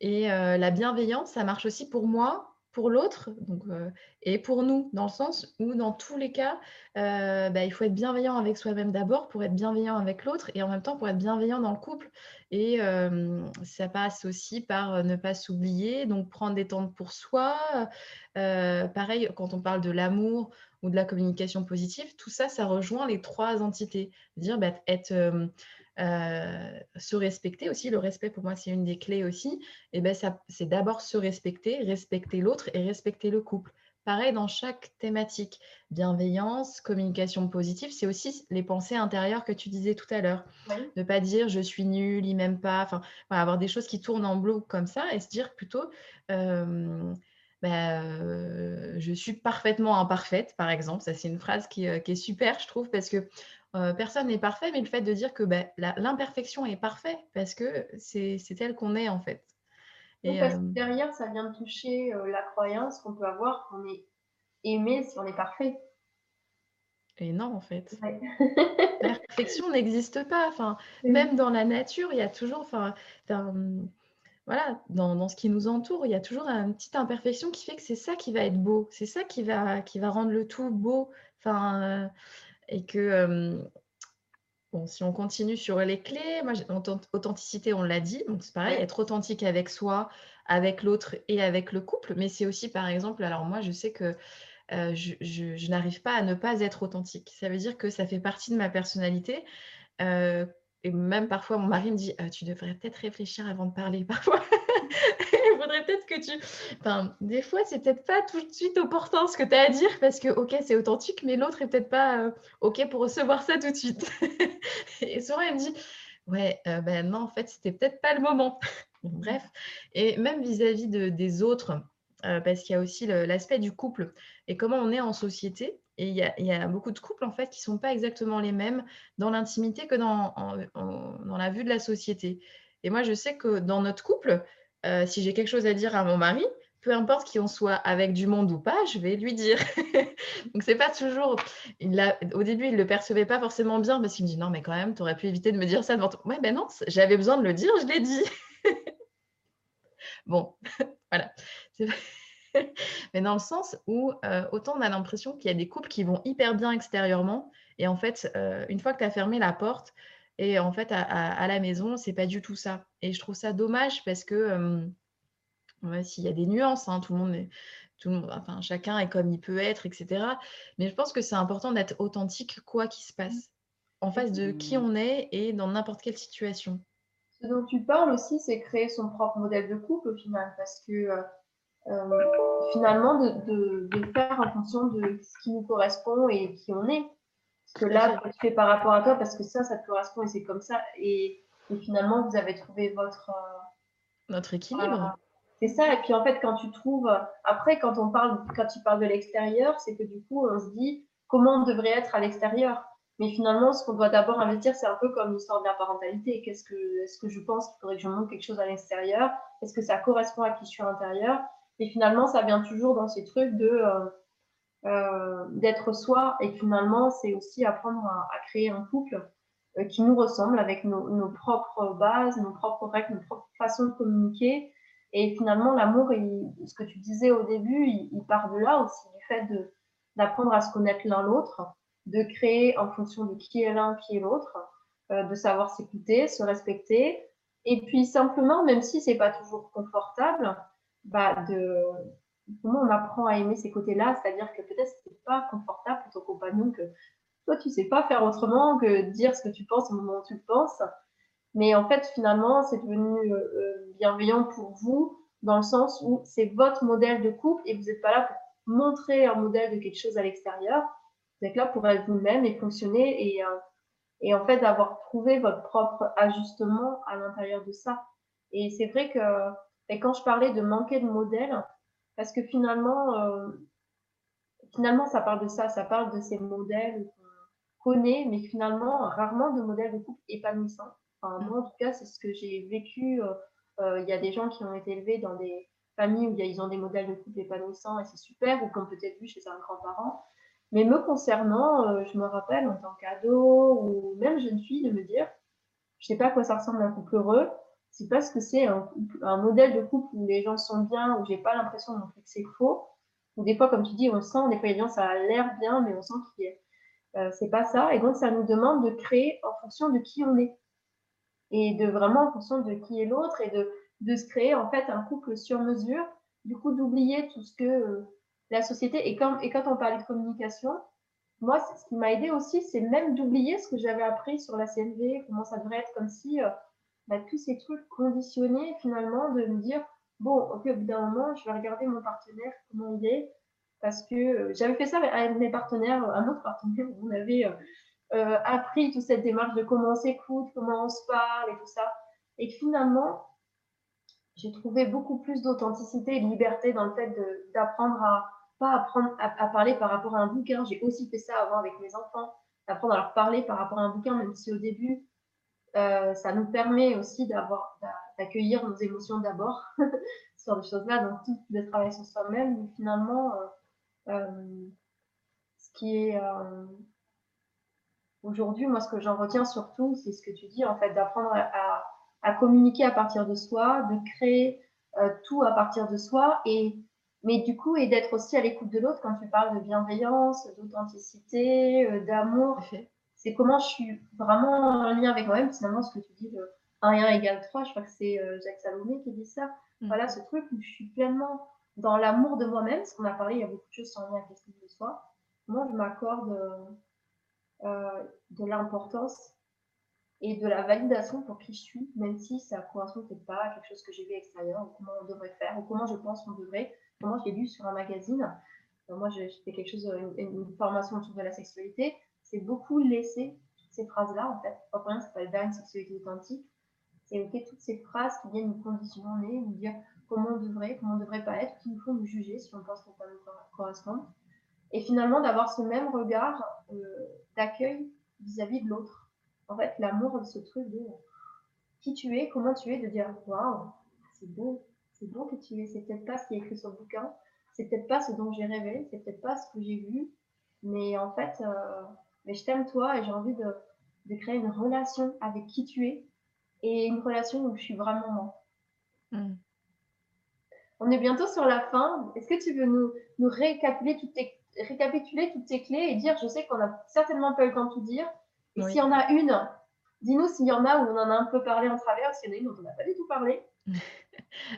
[SPEAKER 2] Et la bienveillance, ça marche aussi pour moi, pour l'autre donc, et pour nous, dans le sens où dans tous les cas, bah, il faut être bienveillant avec soi-même d'abord pour être bienveillant avec l'autre et en même temps pour être bienveillant dans le couple. Et ça passe aussi par ne pas s'oublier, donc prendre des temps pour soi. pareil, quand on parle de l'amour ou de la communication positive, tout ça, ça rejoint les trois entités. Dire bah, être euh, se respecter aussi, le respect pour moi c'est une des clés aussi, et ben ça c'est d'abord se respecter, respecter l'autre et respecter le couple. pareil dans chaque thématique. Bienveillance, communication positive, c'est aussi les pensées intérieures que tu disais tout à l'heure. Ne pas dire je suis nul, il m'aime pas, enfin, avoir des choses qui tournent en bloc comme ça et se dire plutôt euh, bah, euh, je suis parfaitement imparfaite, par exemple. Ça, c'est une phrase qui, euh, est super, je trouve, parce que personne n'est parfait, mais le fait de dire que bah, l'imperfection est parfaite, parce que c'est tel qu'on est, en fait.
[SPEAKER 1] Et, parce que derrière, ça vient de toucher la croyance qu'on peut avoir qu'on est aimé si on est parfait.
[SPEAKER 2] Et non, en fait. la perfection n'existe pas. Enfin, même dans la nature, il y a toujours, enfin, voilà, dans, ce qui nous entoure, il y a toujours une petite imperfection qui fait que c'est ça qui va être beau, c'est ça qui va, qui va rendre le tout beau. Enfin, euh, et que, euh, bon, si on continue sur les clés, moi, authenticité, on l'a dit, donc c'est pareil, être authentique avec soi, avec l'autre et avec le couple, mais c'est aussi, par exemple, alors moi, je sais que euh, je, n'arrive pas à ne pas être authentique. Ça veut dire que ça fait partie de ma personnalité et même parfois, mon mari me dit «Euh, Tu devrais peut-être réfléchir avant de parler. Parfois, il faudrait peut-être que tu. Enfin, des fois, c'est peut-être pas tout de suite opportun ce que tu as à dire parce que, OK, c'est authentique, mais l'autre est peut-être pas euh, OK pour recevoir ça tout de suite. et souvent, il me dit Ouais, euh, ben non, en fait, c'était peut-être pas le moment. Bref. Et même vis-à-vis de, des autres, parce qu'il y a aussi l'aspect du couple et comment on est en société. Et il y, a, beaucoup de couples, en fait, qui ne sont pas exactement les mêmes dans l'intimité que dans, la vue de la société. Et moi, je sais que dans notre couple, euh, si j'ai quelque chose à dire à mon mari, peu importe qui on soit avec du monde ou pas, je vais lui dire. Donc c'est pas toujours. Au début, il le percevait pas forcément bien parce qu'il me dit non, mais quand même, tu aurais pu éviter de me dire ça devant toi. Ouais, ben non, j'avais besoin de le dire, je l'ai dit. bon, voilà. mais dans le sens où euh, autant on a l'impression qu'il y a des couples qui vont hyper bien extérieurement, et en fait, euh, une fois que tu as fermé la porte, et en fait, à, la maison, c'est pas du tout ça. Et je trouve ça dommage parce que, euh, s'il y a des nuances, hein, tout le monde tout le monde, enfin, chacun est comme il peut être, etc. Mais je pense que c'est important d'être authentique, quoi qu'il se passe, en face de qui on est et dans n'importe quelle situation.
[SPEAKER 1] Ce dont tu parles aussi, c'est créer son propre modèle de couple au final, parce que finalement de, faire en fonction de ce qui nous correspond et qui on est. Parce que là, tu fais par rapport à toi parce que ça, ça te correspond et c'est comme ça. Et, finalement, vous avez trouvé votre.
[SPEAKER 2] Notre équilibre.
[SPEAKER 1] c'est ça. Et puis en fait, quand tu trouves. Après, quand on parle, quand tu parles de l'extérieur, c'est que du coup, on se dit comment on devrait être à l'extérieur. Mais finalement, ce qu'on doit d'abord investir, c'est un peu comme l'histoire de la parentalité. Qu'est-ce que, est-ce que je pense qu'il faudrait que je montre quelque chose à l'extérieur? Est-ce que ça correspond à qui je suis à l'intérieur? Et finalement, ça vient toujours dans ces trucs de euh, euh, d'être soi. Et finalement, c'est aussi apprendre à, créer un couple euh, qui nous ressemble avec nos, propres bases, nos propres règles, nos propres façons de communiquer. Et finalement, l'amour, ce que tu disais au début, il, part de là aussi, du fait d'apprendre à se connaître l'un l'autre, de créer en fonction de qui est l'un, qui est l'autre, de savoir s'écouter, se respecter. Et puis simplement, même si c'est pas toujours confortable, bah, de comment on apprend à aimer ces côtés-là, c'est-à-dire que peut-être c'est pas confortable pour ton compagnon que toi tu sais pas faire autrement que dire ce que tu penses au moment où tu le penses, mais en fait finalement c'est devenu euh, euh, bienveillant pour vous dans le sens où c'est votre modèle de couple et vous n'êtes pas là pour montrer un modèle de quelque chose à l'extérieur, vous êtes là pour être vous-même et fonctionner et, euh, et en fait d'avoir trouvé votre propre ajustement à l'intérieur de ça. Et c'est vrai que et quand je parlais de manquer de modèles, parce que finalement, euh, finalement, ça parle de ça, ça parle de ces modèles qu'on connaît, mais finalement, rarement de modèles de couple épanouissants. Enfin, moi, en tout cas, c'est ce que j'ai vécu. Euh, euh, il y a des gens qui ont été élevés dans des familles où ils ont des modèles de couple épanouissants et c'est super, ou qu'on peut-être vu chez un grand-parent. Mais me concernant, je me rappelle en tant qu'ado ou même jeune fille de me dire, je sais pas à quoi ça ressemble un couple heureux, c'est parce que c'est un, modèle de couple où les gens sont bien, où j'ai pas l'impression non plus que c'est faux. Ou des fois, comme tu dis, on sent, des fois, les gens, ça a l'air bien, mais on sent qu'il est. Euh, c'est pas ça. Et donc, ça nous demande de créer en fonction de qui on est. Et de vraiment en fonction de qui est l'autre et de, de se créer, en fait, un couple sur mesure. Du coup, d'oublier tout ce que euh, la société. Et quand, et quand on parlait de communication, moi, ce qui m'a aidé aussi, c'est même d'oublier ce que j'avais appris sur la CNV, comment ça devrait être comme si. Euh, bah, tous ces trucs conditionnés finalement de me dire bon ok au bout d'un moment je vais regarder mon partenaire comment il est parce que j'avais fait ça avec mes partenaires, un autre partenaire, où on avait appris toute cette démarche de comment on s'écoute, comment on se parle et tout ça. Et finalement, j'ai trouvé beaucoup plus d'authenticité et de liberté dans le fait d'apprendre à pas apprendre à, parler par rapport à un bouquin. J'ai aussi fait ça avant avec mes enfants, apprendre à leur parler par rapport à un bouquin, même si au début, euh, ça nous permet aussi d'avoir d'accueillir nos émotions d'abord, sur des choses-là, donc tout le travail sur soi-même. Mais finalement, euh, euh, ce qui est aujourd'hui, moi, ce que j'en retiens surtout, c'est ce que tu dis, en fait, d'apprendre à, à, communiquer à partir de soi, de créer tout à partir de soi et mais du coup, et d'être aussi à l'écoute de l'autre quand tu parles de bienveillance, d'authenticité, d'amour. C'est comment je suis vraiment en lien avec moi-même. Finalement, ce que tu dis, de 1 et 1 égale 3, je crois que c'est euh, Jacques Salomé qui dit ça. Mm. Voilà, ce truc où je suis pleinement dans l'amour de moi-même. Parce qu'on a parlé, il y a beaucoup de choses sans lien avec l'estime de soi. Moi, je m'accorde euh, de l'importance et de la validation pour qui je suis, même si ça correspond peut-être pas à quelque chose que j'ai vu extérieur, ou comment on devrait faire, ou comment je pense qu'on devrait. Moi, j'ai lu sur un magazine. moi, j'ai fait quelque chose, une, formation autour de la sexualité. C'est beaucoup laisser ces phrases-là, en fait. Pas pour rien, ça s'appelle une sexualité authentique. C'est ok toutes ces phrases qui viennent nous conditionner, nous dire comment on devrait, comment on devrait pas être, qui nous font nous juger si on pense qu'on peut nous correspondre. Et finalement, d'avoir ce même regard euh, d'accueil vis-à-vis de l'autre. En fait, l'amour de ce truc de qui tu es, comment tu es, de dire waouh, c'est beau, c'est bon que tu es, c'est peut-être pas ce qui est écrit sur le bouquin, c'est peut-être pas ce dont j'ai rêvé, c'est peut-être pas ce que j'ai vu, mais en fait, euh, mais je t'aime toi et j'ai envie de, de, créer une relation avec qui tu es et une relation où je suis vraiment moi. Hmm. On est bientôt sur la fin. Est-ce que tu veux nous, nous récapituler, toutes tes, récapituler toutes tes clés et dire, je sais qu'on n'a certainement pas eu le temps de tout dire, et s'il y en a une, dis-nous s'il y en a où on en a un peu parlé en travers, s'il y en a une dont on n'a pas du tout parlé.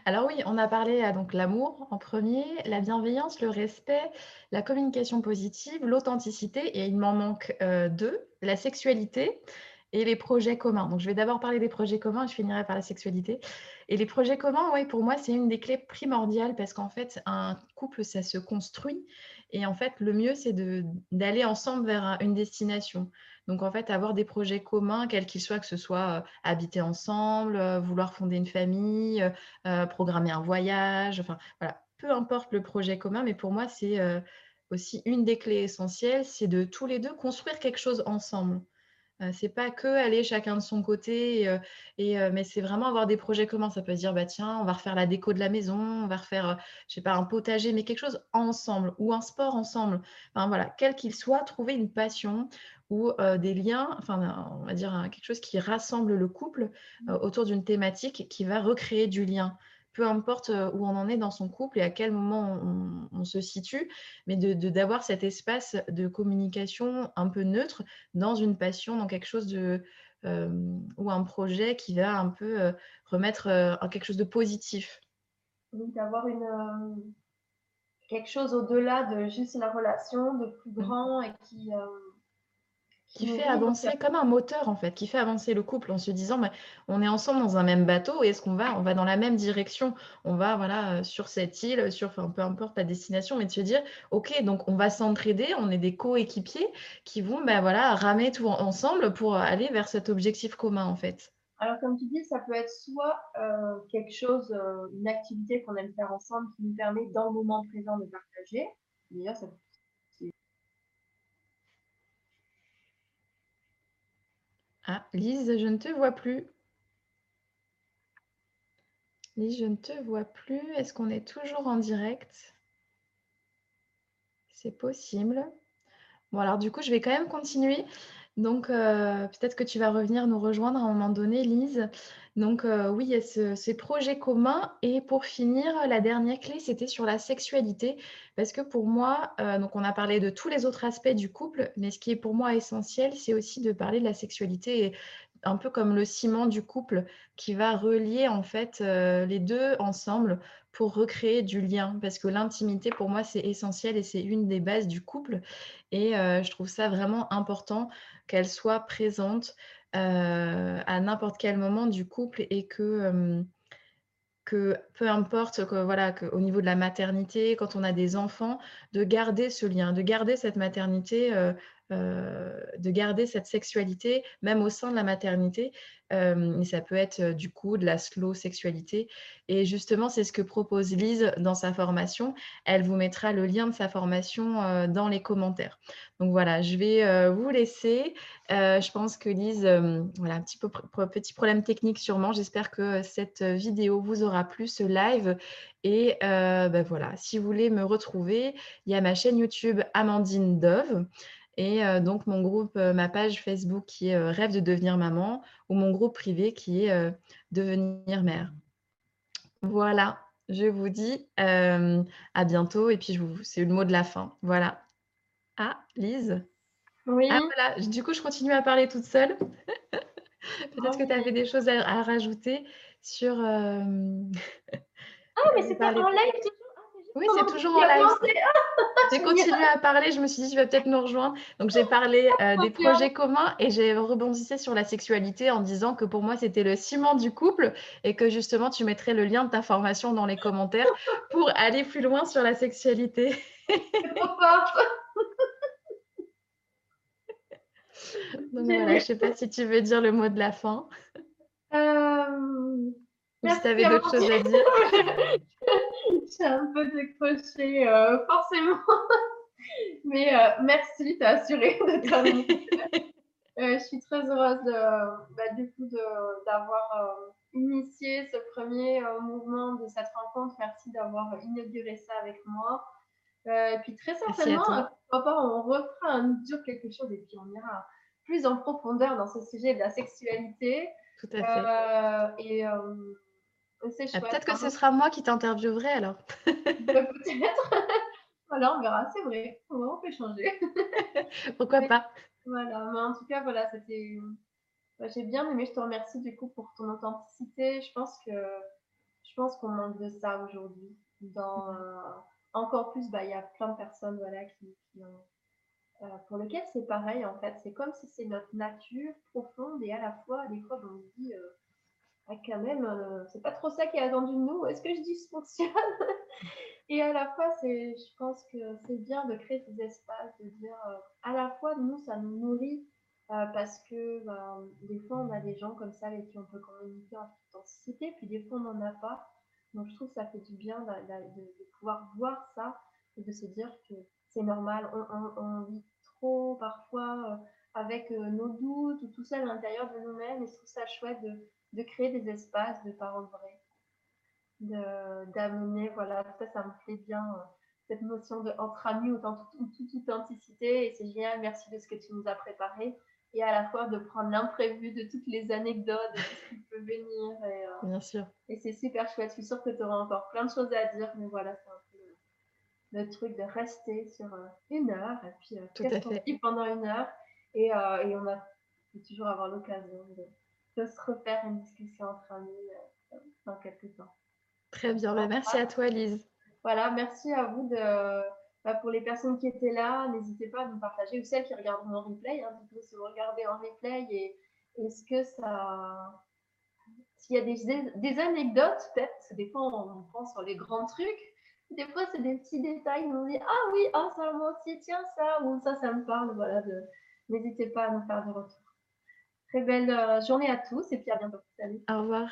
[SPEAKER 2] Alors oui, on a parlé euh, donc l'amour en premier, la bienveillance, le respect, la communication positive, l'authenticité et il m'en manque euh, deux, la sexualité et les projets communs. Donc je vais d'abord parler des projets communs et je finirai par la sexualité. Et les projets communs, oui, pour moi, c'est une des clés primordiales parce qu'en fait, un couple, ça se construit et en fait, le mieux, c'est d'aller ensemble vers une destination. Donc, en fait, avoir des projets communs, quels qu'ils soient, que ce soit euh, habiter ensemble, euh, vouloir fonder une famille, euh, programmer un voyage, enfin, voilà, peu importe le projet commun, mais pour moi, c'est aussi une des clés essentielles, c'est de tous les deux construire quelque chose ensemble. C'est pas que aller chacun de son côté, et, mais c'est vraiment avoir des projets communs. Ça peut se dire, bah tiens, on va refaire la déco de la maison, on va refaire, je sais pas, un potager, mais quelque chose ensemble, ou un sport ensemble. Enfin voilà, quel qu'il soit, trouver une passion ou des liens, enfin, on va dire quelque chose qui rassemble le couple autour d'une thématique qui va recréer du lien. Peu importe où on en est dans son couple et à quel moment on, se situe, mais d'avoir de, d'avoir cet espace de communication un peu neutre dans une passion, dans quelque chose de, ou un projet qui va un peu remettre en quelque chose de positif.
[SPEAKER 1] Donc d'avoir une quelque chose au-delà de juste la relation, de plus mmh. grand et qui
[SPEAKER 2] qui fait avancer comme un moteur en fait, qui fait avancer le couple en se disant mais on est ensemble dans un même bateau et est-ce qu'on va on va dans la même direction, on va voilà euh, sur cette île, sur enfin, peu importe la destination, mais de se dire ok donc on va s'entraider, on est des coéquipiers qui vont ben voilà ramer tout ensemble pour aller vers cet objectif commun en fait.
[SPEAKER 1] Alors comme tu dis, ça peut être soit euh, quelque chose, euh, une activité qu'on aime faire ensemble qui nous permet dans le moment présent de partager. D'ailleurs, ça
[SPEAKER 2] Ah, Lise, je ne te vois plus. Lise, je ne te vois plus. Est-ce qu'on est toujours en direct? C'est possible. Bon, alors du coup, je vais quand même continuer. Donc, euh, peut-être que tu vas revenir nous rejoindre à un moment donné, Lise. Donc, euh, oui, il y a ces projets communs. Et pour finir, la dernière clé, c'était sur la sexualité. Parce que pour moi, euh, donc on a parlé de tous les autres aspects du couple, mais ce qui est pour moi essentiel, c'est aussi de parler de la sexualité un peu comme le ciment du couple qui va relier en fait les deux ensemble pour recréer du lien parce que l'intimité pour moi c'est essentiel et c'est une des bases du couple. Et je trouve ça vraiment important qu'elle soit présente à n'importe quel moment du couple et que que peu importe que, voilà, au niveau de la maternité, quand on a des enfants, de garder ce lien, de garder cette maternité euh, euh, de garder cette sexualité, même au sein de la maternité. Euh, ça peut être euh, du coup de la slow sexualité. Et justement, c'est ce que propose Lise dans sa formation. Elle vous mettra le lien de sa formation dans les commentaires. Donc voilà, je vais vous laisser. je pense que Lise, voilà, un petit, peu, petit problème technique sûrement. J'espère que cette vidéo vous aura plu, ce live. Et ben voilà, si vous voulez me retrouver, il y a ma chaîne YouTube Amandine Dove. Et donc, mon groupe, ma page Facebook qui est Rêve de devenir maman ou mon groupe privé qui est Devenir mère. Voilà, je vous dis à bientôt et puis c'est le mot de la fin. Voilà. Ah, Lise?
[SPEAKER 1] Oui.
[SPEAKER 2] Ah, voilà. Du coup, je continue à parler toute seule. Peut-être que tu avais des choses à, rajouter sur. ah,
[SPEAKER 1] mais c'était en live
[SPEAKER 2] oui, c'est toujours en live. J'ai continué à parler, je me suis dit, je vais peut-être nous rejoindre. Donc, j'ai parlé euh, des projets communs et j'ai rebondissé sur la sexualité en disant que pour moi, c'était le ciment du couple et que justement, tu mettrais le lien de ta formation dans les commentaires pour aller plus loin sur la sexualité. Donc voilà, je ne sais pas si tu veux dire le mot de la fin.
[SPEAKER 1] Euh...
[SPEAKER 2] si tu avais d'autres choses à dire.
[SPEAKER 1] J'ai un peu décroché, euh, forcément. Mais euh, merci, tu as assuré de terminer. Euh, je suis très heureuse de, bah, du coup d'avoir initié ce premier mouvement de cette rencontre. Merci d'avoir inauguré ça avec moi. et puis très certainement, pourquoi pas, on refera un jour quelque chose et puis on ira plus en profondeur dans ce sujet de la sexualité.
[SPEAKER 2] Tout à
[SPEAKER 1] fait. et
[SPEAKER 2] ah, peut-être que ce sera moi qui t'interviewerai alors.
[SPEAKER 1] Peut-être. voilà, on verra, c'est vrai. On peut changer.
[SPEAKER 2] Pourquoi pas
[SPEAKER 1] Voilà, mais en tout cas, voilà, c'était. J'ai bien aimé, je te remercie du coup pour ton authenticité. Je pense que je pense qu'on manque de ça aujourd'hui. Dans euh, encore plus, bah, il y a plein de personnes voilà, qui, ont, euh, pour lesquelles c'est pareil en fait. C'est comme si c'est notre nature profonde et à la fois, des fois, on se dit. Euh, ah, quand même, euh, c'est pas trop ça qui est attendu de nous. Est-ce que je dysfonctionne Et à la fois, je pense que c'est bien de créer ces espaces, de dire euh, à la fois, nous, ça nous nourrit euh, parce que ben, des fois, on a des gens comme ça avec qui on peut communiquer en toute authenticité, puis des fois, on n'en a pas. Donc, je trouve que ça fait du bien de, pouvoir voir ça et de se dire que c'est normal. On, vit trop parfois avec nos doutes ou tout ça à l'intérieur de nous-mêmes et je trouve ça chouette de de créer des espaces de parole vraie, d'amener, voilà, ça, ça me plaît bien, euh, cette notion de entre amis en toute, authenticité, et c'est génial, merci de ce que tu nous as préparé, et à la fois de prendre l'imprévu de toutes les anecdotes, de tout ce qui peut venir. Et,
[SPEAKER 2] euh, bien sûr.
[SPEAKER 1] Et c'est super chouette, je suis sûre que tu auras encore plein de choses à dire, mais voilà, c'est un peu le, truc de rester sur euh, une heure, et puis qu'on dit pendant une heure, et, et on a toujours avoir l'occasion de de se refaire une discussion entre amis euh, dans quelques temps.
[SPEAKER 2] Très bien, bah, merci à toi Lise.
[SPEAKER 1] Voilà, merci à vous de, bah, pour les personnes qui étaient là, n'hésitez pas à nous partager, ou celles qui regardent en replay, hein, si vous regardez en replay, et est-ce que ça... S'il y a des, des anecdotes, peut-être, des fois on pense sur les grands trucs, des fois c'est des petits détails, on dit ah oui, ah ça moi aussi, tiens ça, ou ça, ça me parle, voilà, de... n'hésitez pas à nous faire des retours. Très belle euh, journée à tous et puis à bientôt. Salut.
[SPEAKER 2] Au revoir.